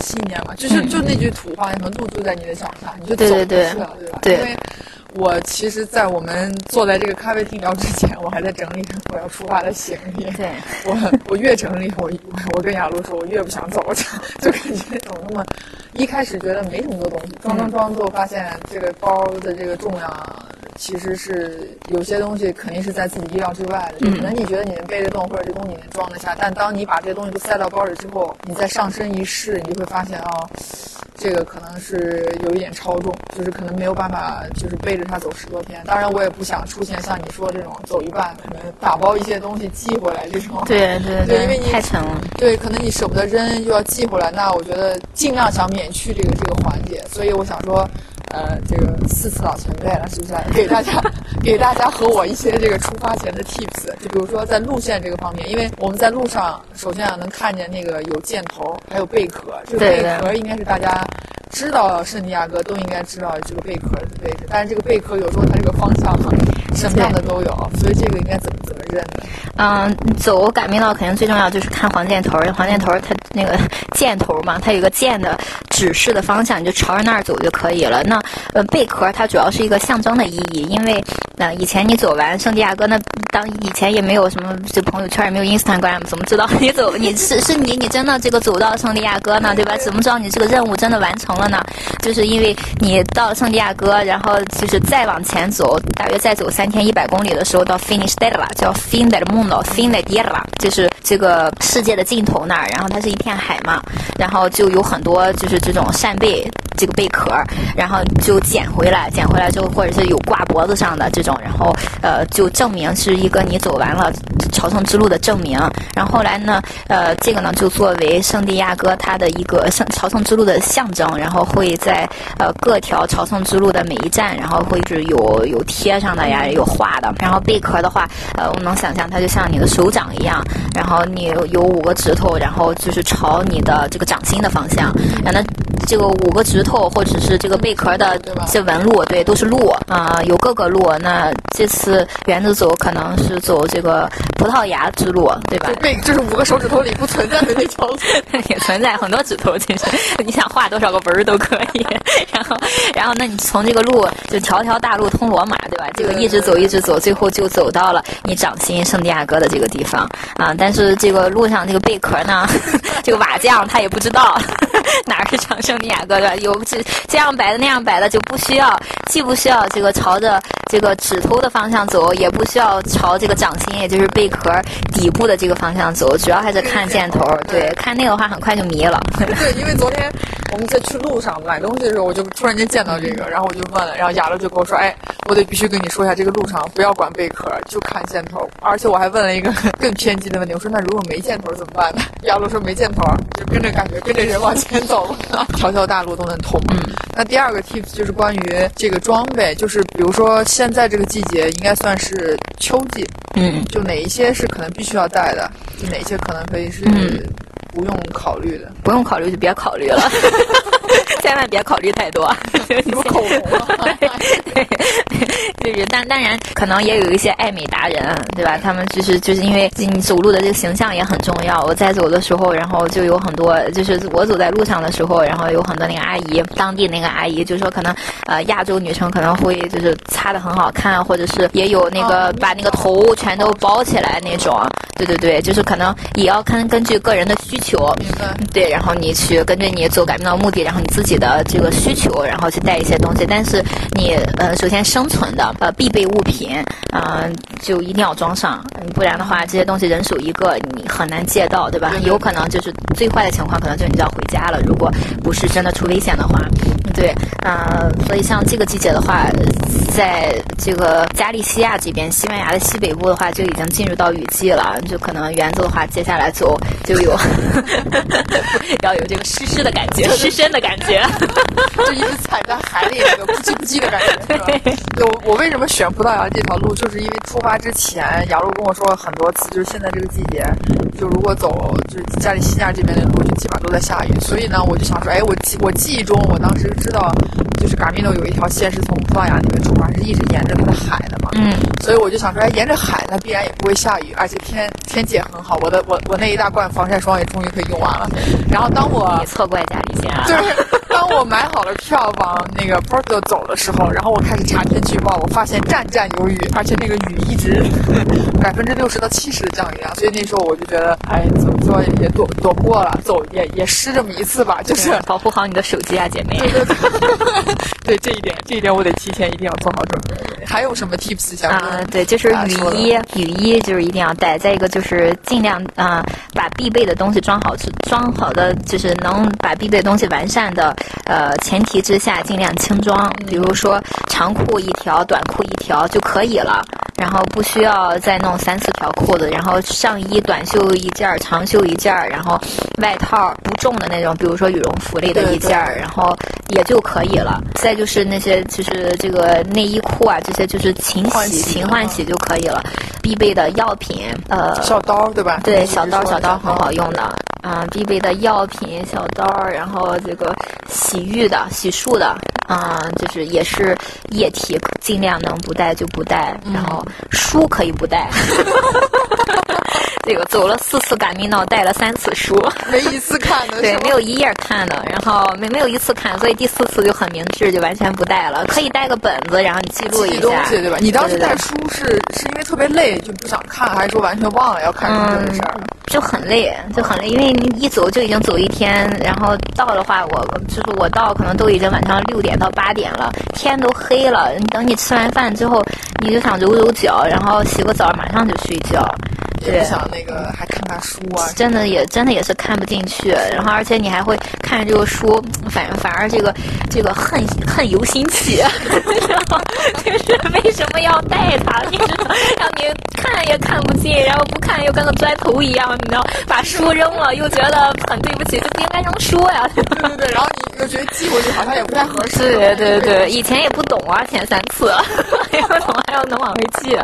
信念嘛，就是就那句土话，什么路就在你的脚下，你就走就对了，对吧？因为。我其实，在我们坐在这个咖啡厅聊之前，我还在整理我要出发的行李。对，我我越整理，我我跟雅露说，我越不想走，就 就感觉怎么那么，一开始觉得没什么多东西，装装装，最后发现这个包的这个重量，其实是有些东西肯定是在自己意料之外的。可能你觉得你能背得动，或者这东西能装得下，但当你把这些东西都塞到包里之后，你再上身一试，你就会发现啊。这个可能是有一点超重，就是可能没有办法，就是背着它走十多天。当然，我也不想出现像你说这种走一半可能打包一些东西寄回来这种。对对对因为你太沉了。对，可能你舍不得扔，又要寄回来，那我觉得尽量想免去这个这个环节。所以我想说，呃，这个四次老前辈了，是不是？给大家 给大家和我一些这个出发前的 tips，就比如说在路线这个方面，因为我们在路上首先啊能看见那个有箭头，还有贝壳，这个贝壳应该是大家。知道圣地亚哥都应该知道这个贝壳的位置，但是这个贝壳有时候它这个方向哈，什么样的都有，所以这个应该怎么怎么嗯，走赶命道肯定最重要就是看黄箭头儿，黄箭头它那个 箭头嘛，它有个箭的指示的方向，你就朝着那儿走就可以了。那呃贝壳它主要是一个象征的意义，因为呃以前你走完圣地亚哥，那当以前也没有什么就朋友圈也没有 Instagram，怎么知道你走你是是你你真的这个走到圣地亚哥呢，对吧？怎么知道你这个任务真的完成了呢？就是因为你到圣地亚哥，然后就是再往前走，大约再走三天一百公里的时候，到 finish d e l 叫 fin del mundo，fin de tierra，就是这个世界的尽头那儿。然后它是一片海嘛，然后就有很多就是这种扇贝这个贝壳，然后就捡回来，捡回来之后或者是有挂脖子上的这种，然后呃就证明是一个你走完了朝圣之路的证明。然后后来呢，呃这个呢就作为圣地亚哥它的一个圣朝圣之路的象征，然后会在呃各条朝圣之路的每一站，然后会是有有贴上的呀，有画的。然后贝壳的话，呃我们能想象它就像你的手掌一样，然后你有有五个指头，然后就是朝你的这个掌心的方向，然后呢这个五个指头或者是这个贝壳的这纹路，对，都是路啊、有各个路。那这次原子走可能是走这个葡萄牙之路，对吧就？贝，这是五个手指头里不存在的那条路。也存在很多指头，其实你想画多少个纹儿都可以。然后，然后那你从这个路就条条大路通罗马，对吧？这个一直走一直走，最后就走到了你掌心圣地亚哥的这个地方啊。但是这个路上这个贝壳呢，这个瓦匠他也不知道 哪儿是长圣地亚哥，的？有这这样摆的那样摆的，就不需要，既不需要这个朝着这个指头的方向走，也不需要朝这个掌心，也就是贝壳底部的这个方向走，主要还是看箭头。对，看那个的话很快就迷了。对，因为昨天我们在去路上买东西的时候，我就突然间见到这个，然后我就问了，然后雅乐就跟我说：“哎，我得必须跟你说一下，这个路上不要管贝壳，就看箭头。”而且我还问了一个 更偏激的问题，我说：“那如果没箭头怎么办呢？”亚路说：“没箭头，就跟着感觉跟着人往前走吧，条条大路都能通。”嗯。那第二个 tips 就是关于这个装备，就是比如说现在这个季节应该算是秋季，嗯。就哪一些是可能必须要带的，就哪些可能可以是嗯不用考虑的。不用考虑就别考虑了，千万别考虑太多。什么口红啊？对，就是当当然可能也有一些爱美达人，对吧？他们就是就是因为你走路的这个形象也很重要。我在走的时候，然后就有很多，就是我走在路上的时候，然后有很多那个阿姨，当地那个阿姨就说可能呃亚洲女生可能会就是擦的很好看，或者是也有那个哦把那个头全都包起来那种。对对对，就是可能也要看根据个人的需求。对，然后你去根据你走改变的目的，然后你自己的这个需求，然后去带一些东西。但是你呃，首先生存的呃必备物品，嗯、就一定要装上，不然的话这些东西人手一个，你很难借到，对吧？有可能就是最坏的情况，可能就是你就要回家了。如果不是真的出危险的话，对，呃，所以像这个季节的话，在这个加利西亚这边，西班牙的西北部的话，就已经进入到雨季了。就可能园子的话，接下来走就有 要有这个湿湿的感觉，湿身的感觉。就一直踩在海里那个不叽不叽的感觉，是吧？对，我我为什么选葡萄牙这条路，就是因为出发之前，雅露跟我说了很多次，就是现在这个季节，就如果走就是加利西亚这边的路，就基本上都在下雨，所以呢，我就想说，哎，我记我记忆中，我当时知道，就是嘎米诺有一条线是从葡萄牙那边出发，是一直沿着它的海的嘛，嗯，所以我就想说，哎，沿着海它必然也不会下雨，而且天天气也很好，我的我我那一大罐防晒霜也终于可以用完了，然后当我你错怪加利西亚了。就是当我买好了票往那个 Porto 走的时候，然后我开始查天气预报，我发现战战有雨，而且那个雨一直 百分之六十到七十的降雨量，所以那时候我就觉得，哎，怎么说也躲躲不过了，走也也湿这么一次吧，就是。保护好你的手机啊，姐妹。对对对，对这一点，这一点我得提前一定要做好准备。还有什么 tips 想跟啊，对，就是雨衣，雨衣就是一定要带。再一个就是尽量啊、把必备的东西装好，装好的就是能把必备的东西完善的，呃前提之下尽量轻装，比如说长裤一条，短裤一条就可以了。然后不需要再弄三四条裤子，然后上衣短袖一件儿，长袖一件儿，然后外套不重的那种，比如说羽绒服类的一件儿，然后也就可以了。再就是那些就是这个内衣裤啊，这些就是勤洗、勤换洗就可以了。必备的药品，呃，小刀对吧？对，小刀小刀很好用的，嗯，必备的药品小刀，然后这个洗浴的、洗漱的，嗯，就是也是液体，尽量能不带就不带，然后书可以不带。这个走了四次赶密闹，带了三次书，没一次看的，对没有一页看的，然后没没有一次看，所以第四次就很明智，就完全不带了。可以带个本子，然后你记录一记下，东西对吧？你当时带书是是因为特别累就不想看，还是说完全忘了要看什么这个事儿？就很累，就很累，因为你一走就已经走一天，然后到的话，我就是我到可能都已经晚上六点到八点了，天都黑了。等你吃完饭之后，你就想揉揉脚，然后洗个澡，马上就睡觉。对也不，想那个还看看书啊。真的也真的也是看不进去，然后而且你还会看着这个书，反反而这个这个恨恨由心起，然 后就是为什么要带他？你知道，让你看也看不进，然后不看又跟个砖头一样，你知道，把书扔了又觉得很对不起，就不应该扔书呀。对对对，然后你又觉得寄回去好像也不太合适。对对对，以前也不懂啊，前三次也不懂，还要能往回寄，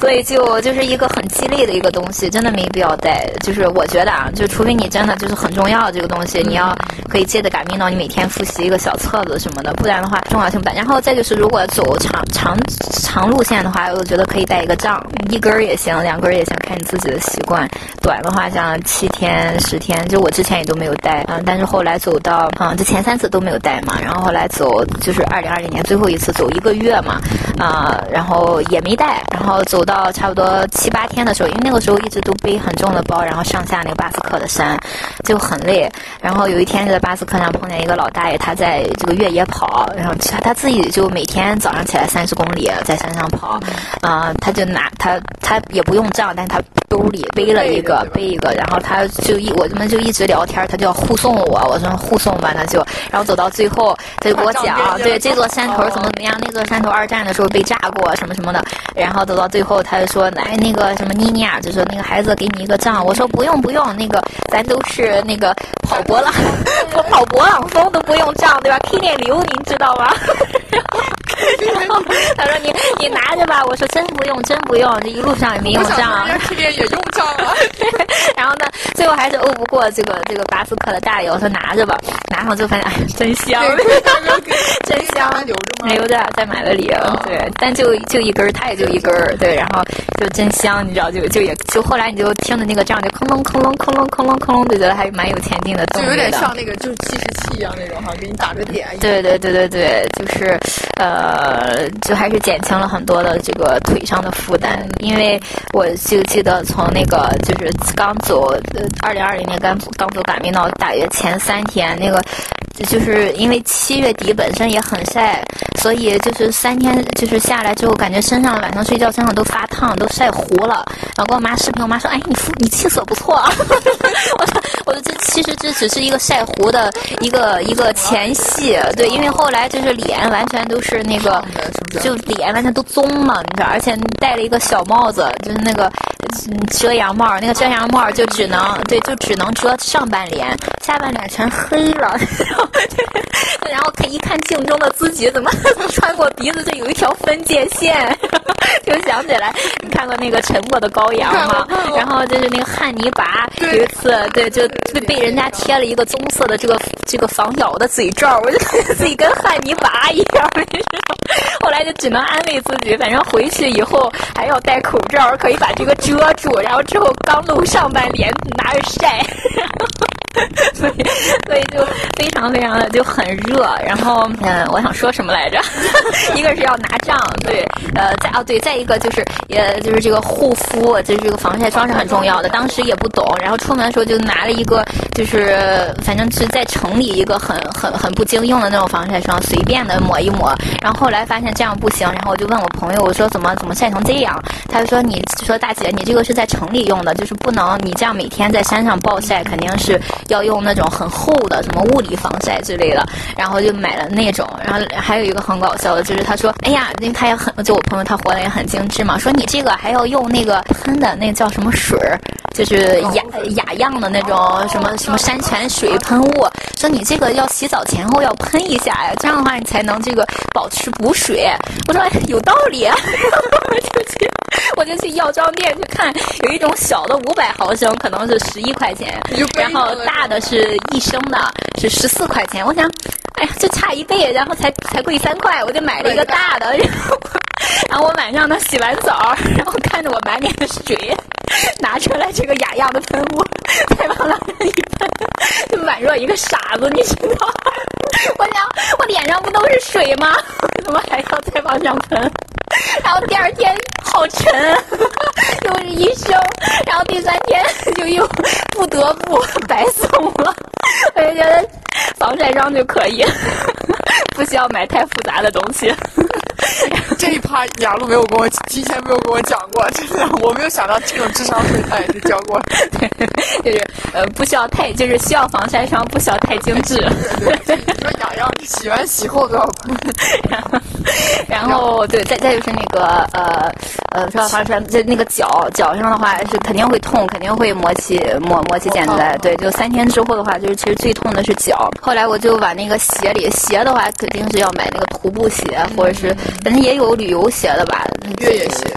所以就就是一个很激励的一个东西，真的没必要带。就是我觉得啊，就除非你真的就是很重要这个东西，你要可以借着赶命到，你每天复习一个小册子什么的，不然的话重要性不大。然后再就是，如果走长长长路线的话，我觉得可以带一个杖，一根儿也行，两根儿也行，看你自己的习惯。短的话像七天十天，就我之前也都没有带，嗯，但是后来走到嗯，这前三次都没有带嘛，然后后来走就是二零二零年最后一次走一个月嘛，啊、然后也没带，然后走到差不多七八天的时候，因为那个时候一直都背很重的包，然后上下那个巴斯克的山就很累，然后有一天就在巴斯克上碰见一个老大爷，他在这个越野跑，然后他他自己就每天早上起来三十公里在山上跑，啊、他就拿他他也不用账，但是他兜里背了一个背一个，然后他就一我们就一直聊天，他就要护送我，我说护送吧，那就，然后走到最后他就给我讲，对这座山头怎么怎么样，那座山头二战的时候被炸过什么什么的，然后走到最后他就说，哎那个什么妮妮啊，就说那个孩子给你一个账，我说不用不用，那个咱都是那个跑博朗，我 跑博朗峰都不用账对吧？K 点零您知道吗？然后他说你你拿着吧，我说真不用真不用，这一路上也没用我想杖说。人家 K 店也用上了。然后呢，最后还是拗不过这个这个巴斯克的大爷，我说拿着吧，拿上之后发现，哎，真香，真香，还留着吗？留着再买了里，对，但就就一根儿，它也就一根儿，对，然后就真香，你知道，就就也就后来你就听着那个这样就空隆空隆空隆空隆空隆，就觉得还蛮有前进的动力的，就有点像那个就是计时器一样那种哈，给你打着点。对对对对对，就是，呃，就还是减轻了很多的这个腿上的负担，因为我就记得从那个就是刚走，呃，二零二零年刚刚走赶密闹，大约前三天，那个就是因为七月底本身也很晒，所以就是三天就是下来之后，感觉身上晚上睡觉身上都发烫，都晒糊了。然后跟我妈视频，我妈说：“哎，你你气色不错啊。”我说：“我说这其实这只是一个晒糊的一个一个前戏，对，因为后来就是脸完全都是那个是不是就脸完全都棕嘛，你知道，而且戴了一个小帽子，就是那个嗯遮阳帽，那个遮阳帽就只能对，就只能遮上半脸，下半脸全黑了，然后然后看一看镜中的自己，怎么穿过鼻子就有一条分界线，就想起来你看过那个《沉默的羔羊》吗？然后就是那个汉尼拔有一次对就被被人家贴了一个棕色的这个这个防咬的嘴罩，我就感觉自己跟汉尼拔一样？后来就只能安慰自己，反正回去以后还要戴口罩，可以把这个遮住，然后之后刚露上半脸拿着晒。所以，所以就非常非常的就很热。然后，嗯，我想说什么来着？一个是要拿杖，对，呃，再哦对，再一个就是，也就是这个护肤，就是这个防晒霜是很重要的。当时也不懂，然后出门的时候就拿了一个，就是反正是在城里一个很很很不经用的那种防晒霜，随便的抹一抹。然后后来发现这样不行，然后我就问我朋友，我说怎么怎么晒成这样？他就说你说大姐，你这个是在城里用的，就是不能你这样每天在山上暴晒，肯定是要用那种很厚的什么物理防晒之类的，然后就买了那种。然后还有一个很搞笑的，就是他说，哎呀，因为他也很，就我朋友他活得也很精致嘛，说你这个还要用那个喷的那叫什么水儿，就是雅雅漾的那种什么什么山泉水喷雾，说你这个要洗澡前后要喷一下呀，这样的话你才能这个保持补水。我说有道理啊，我就去我就去药妆店去看，有一种小的五百毫升，可能是十一块钱，然后大的是一升的，是十四块钱。我想，哎呀，就差一倍，然后才才贵三块，我就买了一个大的。然 后，然后我晚上呢洗完澡，然后看着我满脸的水，拿出来这个雅漾的喷雾，再往那一喷，就宛若一个傻子，你知道？我想，我脸上不都是水吗？怎么还要再往上喷？然后第二天好沉，又是一升，然后第三天就又不得不白送了。我就觉得防晒霜就可以，不需要买太复杂的东西。这一趴雅露没有跟我提前没有跟我讲过，真的我没有想到这种智商税，他也是教过。对，就是呃不需要太，就是需要防晒霜，不需要太精致。对对对，说雅漾洗完洗后都要喷。然后对，再再就是那个呃呃说到防晒霜，在那个脚脚上的话是肯定会痛，肯定会磨起磨磨起茧子来。对，就三天之后的话，就是其实最痛的是脚。后来我就把那个鞋里鞋的话，肯定是要买那个徒步鞋，或者是反正也有旅游鞋的吧，越野鞋。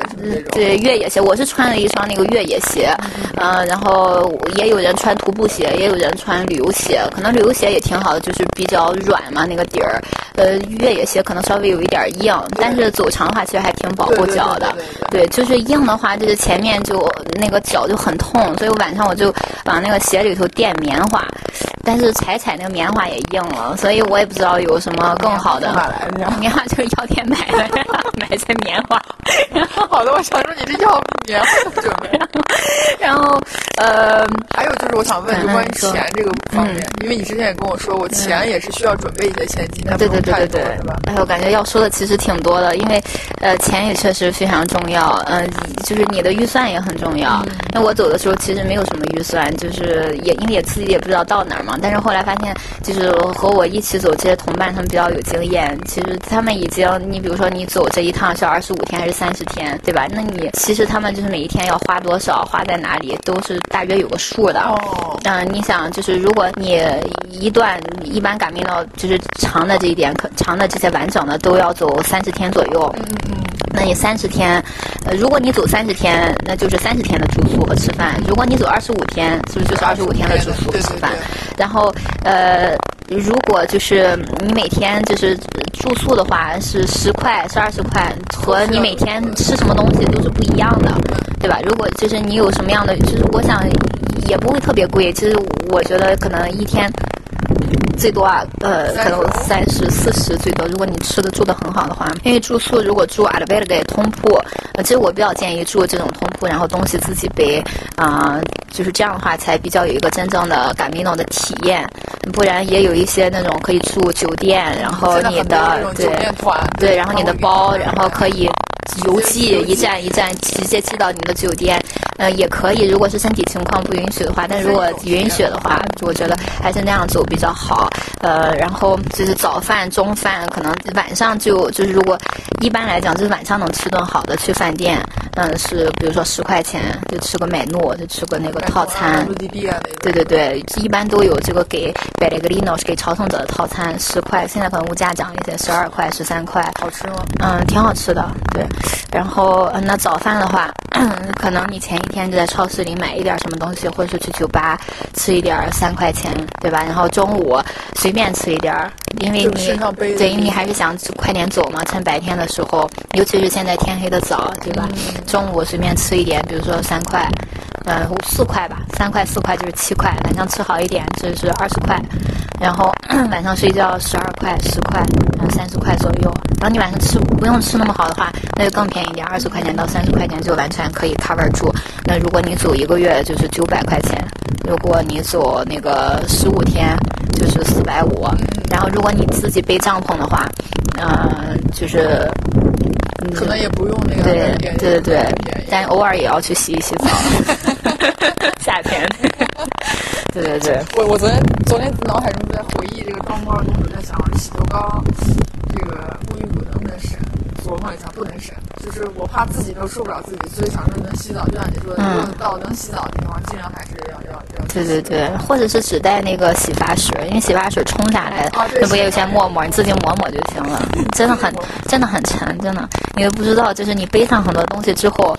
对越野鞋，我是穿了一双那个越野鞋，嗯，然后也有人穿徒步鞋，也有人穿旅游鞋，可能旅游鞋也挺好的，就是比较软嘛那个底儿，呃，越野鞋可能稍微有一点硬，但是走长的话其实还挺保护脚的，对，就是硬的话就是前面就那个脚就很痛，所以晚上我就往那个鞋里头垫棉花，但是踩踩那个棉花也硬了，所以我也不知道有什么更好的，棉花就是药店买的，买些棉花，然后好的。我想说，你这要棉花准备，然后呃，还有就是我想问，就关于钱这个方面，因为你之前也跟我说过，钱也是需要准备一些现金，对对对对对，是吧？哎，我感觉要说的其实挺多的，因为呃，钱也确实非常重要，嗯，就是你的预算也很重要。那我走的时候其实没有什么预算，就是也因为也自己也不知道到哪儿嘛。但是后来发现，就是和我一起走这些同伴，他们比较有经验，其实他们已经，你比如说你走这一趟是二十五天还是三十天，对吧？那你其实他们就是每一天要花多少，花在哪里，都是大约有个数的。哦。嗯，你想，就是如果你一段一般赶命到就是长的这一点，可长的这些完整的都要走三十天左右。嗯嗯。那你三十天，呃，如果你走三十天，那就是三十天的住宿和吃饭。如果你走二十五天，是不是就是二十五天的住宿和吃饭？然后，呃。如果就是你每天就是住宿的话是十块是二十块，和你每天吃什么东西都是不一样的，对吧？如果就是你有什么样的，就是我想也不会特别贵。其实我觉得可能一天。最多啊，呃，可能三十、四十最多。如果你吃的住的很好的话，因为住宿如果住阿拉贝勒给通铺，呃，其实我比较建议住这种通铺，然后东西自己背，啊，就是这样的话才比较有一个真正的赶米诺的体验。不然也有一些那种可以住酒店，然后你的对对，然后你的包，然后可以邮寄一站一站直接寄到你的酒店。呃，也可以，如果是身体情况不允许的话，但如果允许的话，我觉得还是那样走比较好。呃，然后就是早饭、中饭，可能晚上就就是如果一般来讲，就是晚上能吃顿好的，去饭店，嗯，是比如说十块钱就吃个美诺，就吃个那个套餐。对对对，一般都有这个给贝雷格里诺是给朝圣者的套餐，十块，现在可能物价涨一些，十二块、十三块。好吃吗？嗯，挺好吃的。对，然后那早饭的话，可能你前。一天就在超市里买一点什么东西，或者是去酒吧吃一点三块钱，对吧？然后中午随便吃一点，因为你对，因为你还是想快点走嘛，趁白天的时候，尤其是现在天黑的早，对吧？中午随便吃一点，比如说三块，呃，四块吧，三块四块就是七块。晚上吃好一点就是二十块，然后 晚上睡觉十二块十块，然后三十块左右。然后你晚上吃不用吃那么好的话，那就更便宜点，二十块钱到三十块钱就完全可以 cover 住。那如果你走一个月就是九百块钱，如果你走那个十五天就是四百五，然后如果你自己背帐篷的话，嗯，就是可能也不用那个对对对对，但偶尔也要去洗一洗澡，夏天。对，对对，我我昨天昨天脑海中在回忆这个妆包的东西，我在想洗头膏、这个沐浴乳能不能省？琢磨一下，不能省。就是我怕自己都受不了自己，所以想说能洗澡，就像你说的，到能洗澡的地方，尽量还是要要要。对对对，或者是只带那个洗发水，因为洗发水冲下来，那不也有些沫沫，你自己抹抹就行了。真的很真的很沉，真的，你都不知道，就是你背上很多东西之后，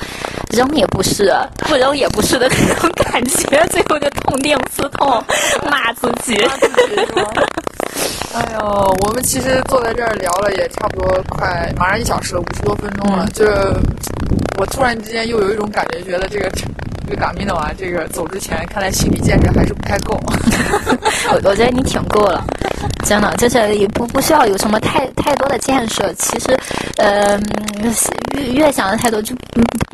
扔也不是，不扔也不是的那种感觉，最后就痛定思痛，骂自己。哎呦，我们其实坐在这儿聊了也差不多快马上一小时了，五十多分钟了。就是我突然之间又有一种感觉，觉得这个这个嘎米诺啊，这个走之前看来心理建设还是不太够。我我觉得你挺够了，真的，就是也不不需要有什么太太多的建设。其实，呃，越越想的太多就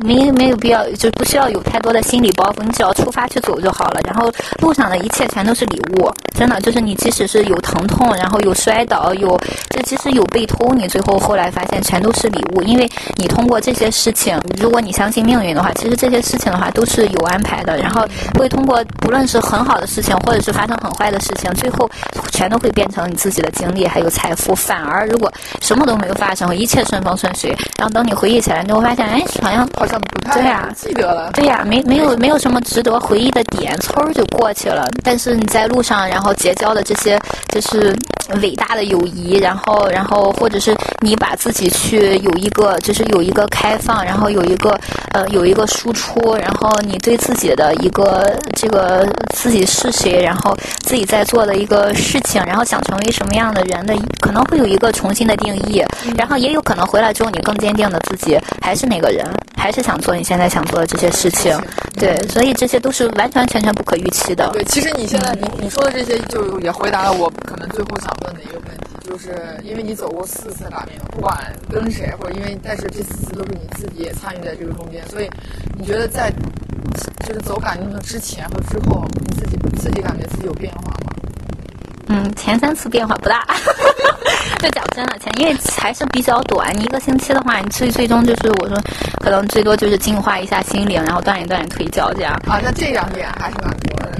没没有必要，就不需要有太多的心理包袱。你只要出发去走就好了。然后路上的一切全都是礼物，真的，就是你即使是有疼痛，然后有摔倒，有就其实有被偷，你最后后来发现全都是礼物，因为你通过这些事情，如果你相信命运的话，其实这些事情的话都是有安排的。然后会通过不论是很好的事情，或者是发生很坏的事情，最后全都会变成你自己的经历还有财富。反而如果什么都没有发生，一切顺风顺水，然后等你回忆起来，你会发现，哎，好像好像不太对呀，记得了。对呀，没没有没有什么值得回忆的点，嗖儿就过去了。但是你在路上，然后结交的这些就是伟大的友谊，然后然后或者是你把自己去有一个就是有一个开放，然后有一个呃有一个输出，然后你对自己的一个这个自己是谁，然后自己在做的一个事情，然后想成为什么样的人的，可能会有一个重新的定义，然后也有可能回来之后你更坚定的自己还是那个人，还是想做你现在想做的这些事情，对，所以这些都是完完全全不可预期的。对，其实你现在你你说的这些，就也回答了我可能最后想问的一个问题，就是因为你走过四次拉面，不管跟谁或者因为，但是这四次都是你自己也参与在这个中间，所以你觉得在就是走感情的之前和之后，你自己自己感觉自己有变化吗？嗯，前三次变化不大。就讲真的，前因为还是比较短，你一个星期的话，你最最终就是我说，可能最多就是净化一下心灵，然后锻炼锻炼腿脚这样。啊，那这两点还是蛮多的。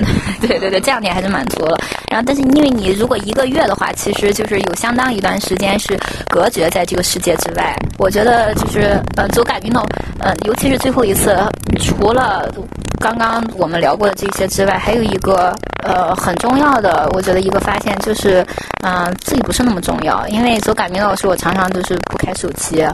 对对对，这两点还是蛮足了。然后，但是因为你如果一个月的话，其实就是有相当一段时间是隔绝在这个世界之外。我觉得就是呃，走感运动，呃，尤其是最后一次，除了刚刚我们聊过的这些之外，还有一个呃很重要的，我觉得一个发现就是，嗯、自己不是那么重要。因为做改名老师，我常常就是不开手机，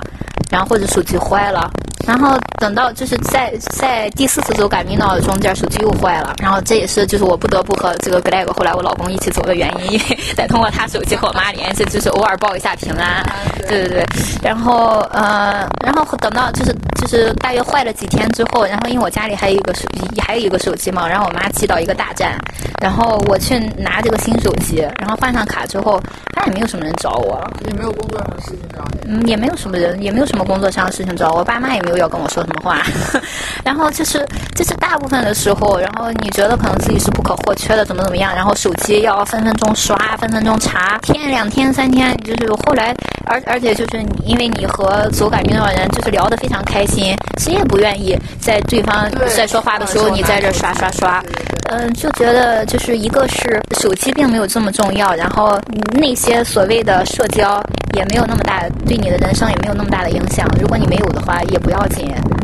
然后或者手机坏了。然后等到就是在在第四次走感命道中间，手机又坏了，然后这也是就是我不得不和这个 Greg 后来我老公一起走的原因，因为再通过他手机和我妈联系，就是偶尔报一下平安，对对对。然后呃，然后等到就是就是大约坏了几天之后，然后因为我家里还有一个手还有一个手机嘛，然后我妈寄到一个大站，然后我去拿这个新手机，然后换上卡之后，发现没有什么人找我，也没有工作上的事情找你。嗯，也没有什么人，也没有什么工作上的事情找我，爸妈也没有要跟我说什么话。然后就是就是大部分的时候，然后你觉得可能自己是不可或缺的，怎么怎么样，然后手机要分分钟刷，分分钟查，天两天三天，就是后来，而而且就是你因为你和所感运动的人就是聊得非常开心，谁也不愿意在对方在说话的时候你在这刷刷刷。嗯，就觉得就是一个是手机并没有这么重要，然后那些所谓的社交也没有那么大，对你的人生也没有那么大的影响。如果你没有的话，也不要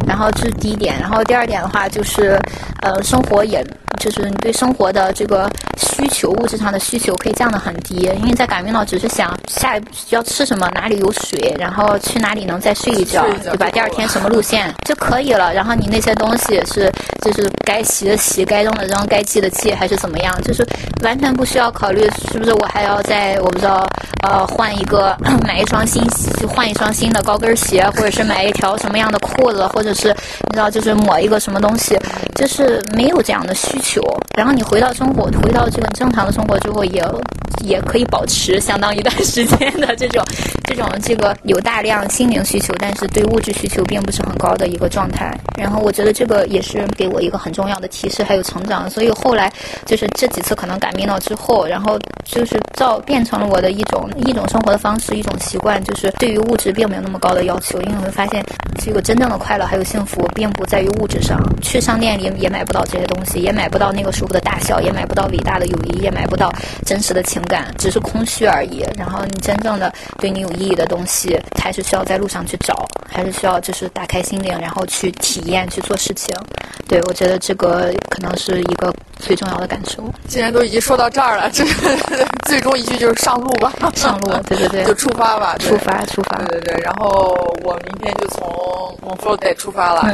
然后这是第一点，然后第二点的话就是，呃，生活也就是你对生活的这个需求，物质上的需求可以降得很低，因为在赶运道只是想下一步要吃什么，哪里有水，然后去哪里能再睡一觉对吧？第二天什么路线就可以了。然后你那些东西是就是该洗的洗，该扔的扔，该寄的寄，还是怎么样，就是完全不需要考虑是不是我还要再我不知道呃换一个 买一双新换一双新的高跟鞋，或者是买一条什么样的裤子，或者是你知道就是抹一个什么东西，就是没有这样的需求。然后你回到生活，回到这个正常的生活之后也，也可以保持相当一段时间的这种这种这个有大量心灵需求，但是对物质需求并不是很高的一个状态。然后我觉得这个也是给我一个很重要的提示，还有成长。所以后来就是这几次可能改命了之后，然后就是造变成了我的一种一种生活的方式，一种习惯，就是对于物质并没有那么高的要求，因为我会发现这个真正的快乐还有幸福，并不在于物质上。去商店里也买不到这些东西，也买不到那个时候的大笑，也买不到伟大的友谊，也买不到真实的情感，只是空虚而已。然后你真正的对你有意义的东西，还是需要在路上去找，还是需要就是打开心灵，然后去体验去做事情。对我觉得这个可能是一个最重要的感受。既然都已经说到这儿了，这 最终一句就是上路吧，上路，对对对，就出发吧，出发出发。对对对，然后我明天就从 f o r t 出发了。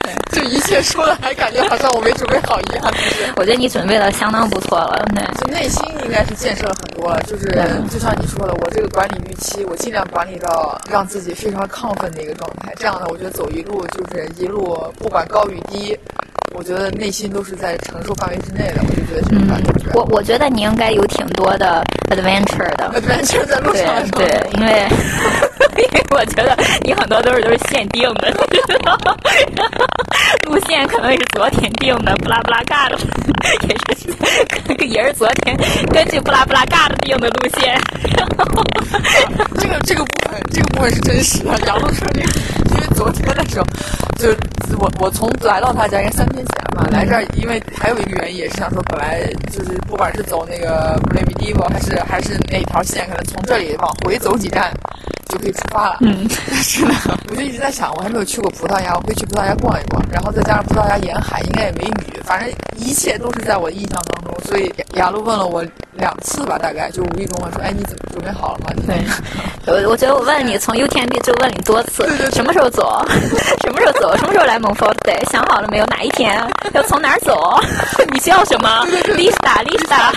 就一切说的还感觉好像我没准备好一样，其 实我觉得你准备的相当不错了，对。就内心应该是建设了很多了，就是就像你说的，我这个管理预期，我尽量管理到让自己非常亢奋的一个状态，这样呢，我觉得走一路就是一路不管高与低。我觉得内心都是在承受范围之内的，我就觉得这种感觉。我我觉得你应该有挺多的 adventure 的，adventure 在路上。对对，因为 因为我觉得你很多都是都是限定的，路线可能也是昨天定的，布拉布拉嘎的，也是也是昨天根据布拉布拉嘎的定的路线。这个这个部分这个部分是真实的，杨路车这个，因因为昨天的时候，就我我从来到他家应该三天前。嘛，来这儿，因为还有一个原因，也是想说，本来就是不管是走那个 b l a m d i v o 还是还是哪条线，可能从这里往回走几站就可以出发了。嗯，但是呢，我就一直在想，我还没有去过葡萄牙，我可以去葡萄牙逛一逛，然后再加上葡萄牙沿海应该也没雨，反正一切都是在我的印象当中。所以雅路问了我两次吧，大概就无意中问说：“哎，你怎么准备好了吗？”对，我我觉得我问你从 UTMB 就问你多次，什么时候走？什么时候走？什么时候来蒙 r t 想好了没有？哪一天？要从哪儿走？你需要什么？Lisa，Lisa，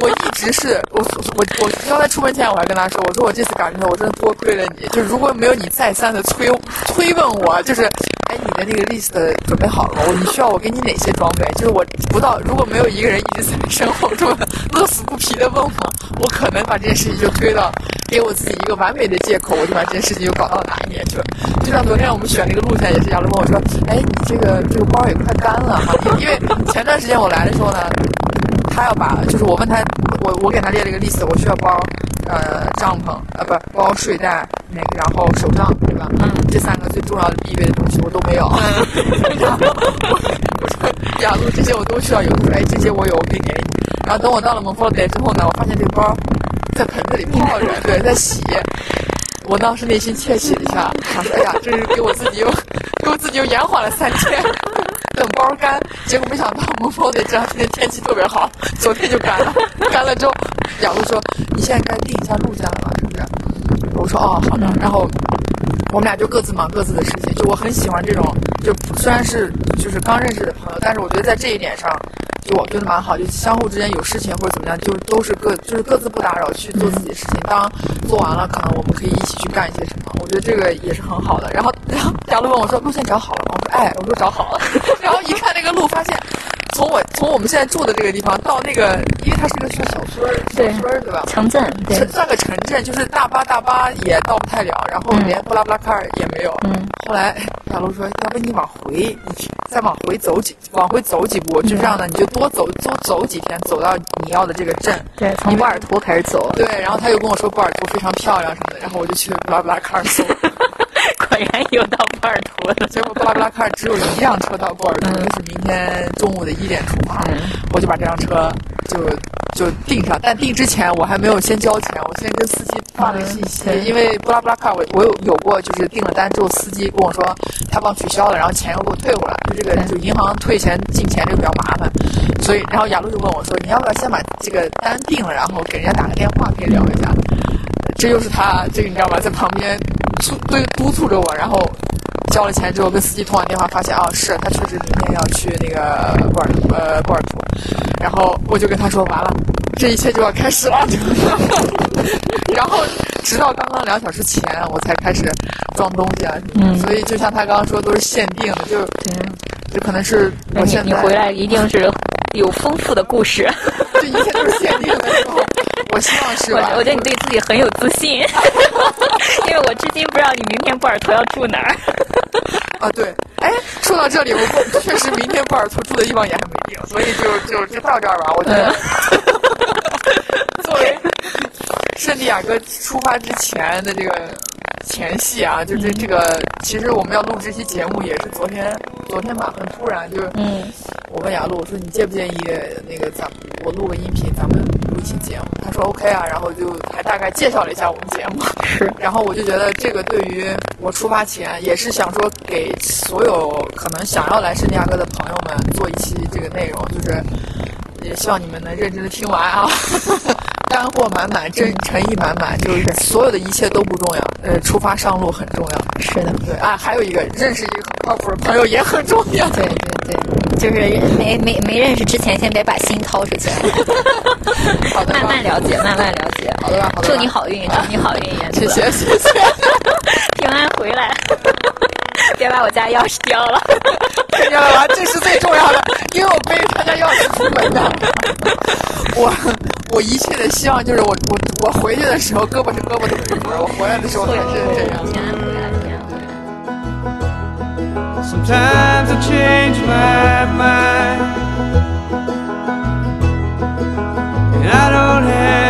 我一直是我我我刚才出门前我还跟他说，我说我这次赶车我真的多亏了你，就如果没有你再三的催催问我，就是哎你的那个 list 准备好了吗？你需要我给你哪些装备？就是我不到如果没有一个人一直在身后这么乐此不疲的问我，我可能把这件事情就推到给我自己一个完美的借口，我就把这件事情就搞到哪一年去了。就像昨天我们选那个路线也是，杨璐问我说，哎你这个这个包也快干了哈。因为前段时间我来的时候呢，他要把就是我问他，我我给他列了一个 list，我需要包呃帐篷呃不包睡袋那个然后手杖对吧？嗯，这三个最重要的必备的东西我都没有。然后我 说雅露这些我都需要有，哎这些我有我可以给你。然后等我到了蒙佛德之后呢，我发现这个包在盆子里泡着，对，在洗。我当时内心窃喜一下，想说哎呀，这是给我自己又给我自己又延缓了三天。等包干，结果没想到我们包的这两天天气特别好，昨天就干了。干了之后，雅璐说：“你现在该定一下路线了吧？是不是？”我说：“哦，好的。”然后我们俩就各自忙各自的事情。就我很喜欢这种，就虽然是就是刚认识的朋友，但是我觉得在这一点上。就我觉得蛮好，就相互之间有事情或者怎么样，就都是各就是各自不打扰去做自己的事情。当做完了，可能我们可以一起去干一些什么。我觉得这个也是很好的。然后，然后贾璐问我说：“路线找好了吗？”我说：“哎，我说找好了。”然后一看那个路，发现。从我从我们现在住的这个地方到那个，因为它是个小小村儿，小村儿对吧？城镇，对，算个城镇，就是大巴大巴也到不太了，然后连布拉布拉卡尔也没有。嗯。后来小璐说：“要不你往回，再往回走几，往回走几步，就这样的，你就多走多走几天，走到你要的这个镇。”对，从波尔图开始走。对，然后他又跟我说波尔图非常漂亮什么的，然后我就去布拉布拉卡尔走。果 然有到波尔图了，结果布拉布拉卡尔只有一辆车到波尔图，就是明天中午的一点出发，我就把这辆车就就订上。但订之前我还没有先交钱，我先跟司机发了信息，因为布拉布拉卡尔我我有有过就是订了单之后，司机跟我说他帮取消了，然后钱又给我退回来，就这个就银行退钱进钱这个比较麻烦，所以然后雅露就问我说你要不要先把这个单订了，然后给人家打个电话可以聊一下。这又是他这个你知道吗，在旁边。促对督促着我，然后交了钱之后跟司机通完电话，发现啊是他确实明天要去那个波尔呃波尔图，然后我就跟他说完了，这一切就要开始了，然后直到刚刚两小时前我才开始装东西啊，所以就像他刚刚说都是限定的，就就可能是我现在你回来一定是有丰富的故事，这一切都是限定的。我希望是我吧？我觉得你对自己很有自信，因为我至今不知道你明天波尔图要住哪儿。啊，对，哎，说到这里，我我确实明天波尔图住的地方也还没定，所以就就就到这儿吧。我觉得，作为圣地亚哥出发之前的这个前戏啊，就是这个，其实我们要录这期节目也是昨天昨天吧，很突然，就是嗯我问雅露，我说你介不介意那个咱我录个音频，咱们录一期节目？他说 OK 啊，然后就还大概介绍了一下我们节目。是，然后我就觉得这个对于我出发前也是想说给所有可能想要来圣地亚哥的朋友们做一期这个内容，就是也希望你们能认真的听完啊，干货满满，真诚意满满，就是所有的一切都不重要，呃，出发上路很重要。是的，对啊，还有一个认识一个很靠谱的朋友也很重要。对对对，就是没没没认识之前，先别把心掏出去，好的慢慢了解，慢慢了解。好的吧，好的。祝你好运，祝你好运，颜谢谢，谢谢谢。平安回来，别把我家钥匙丢了。听见了吗？这是最重要的，因为我背着他家钥匙出门的。我我一切的希望就是我我我回去的时候胳膊是胳膊腿是腿，我回来的时候还是这样。Sometimes I change my mind, and I don't have.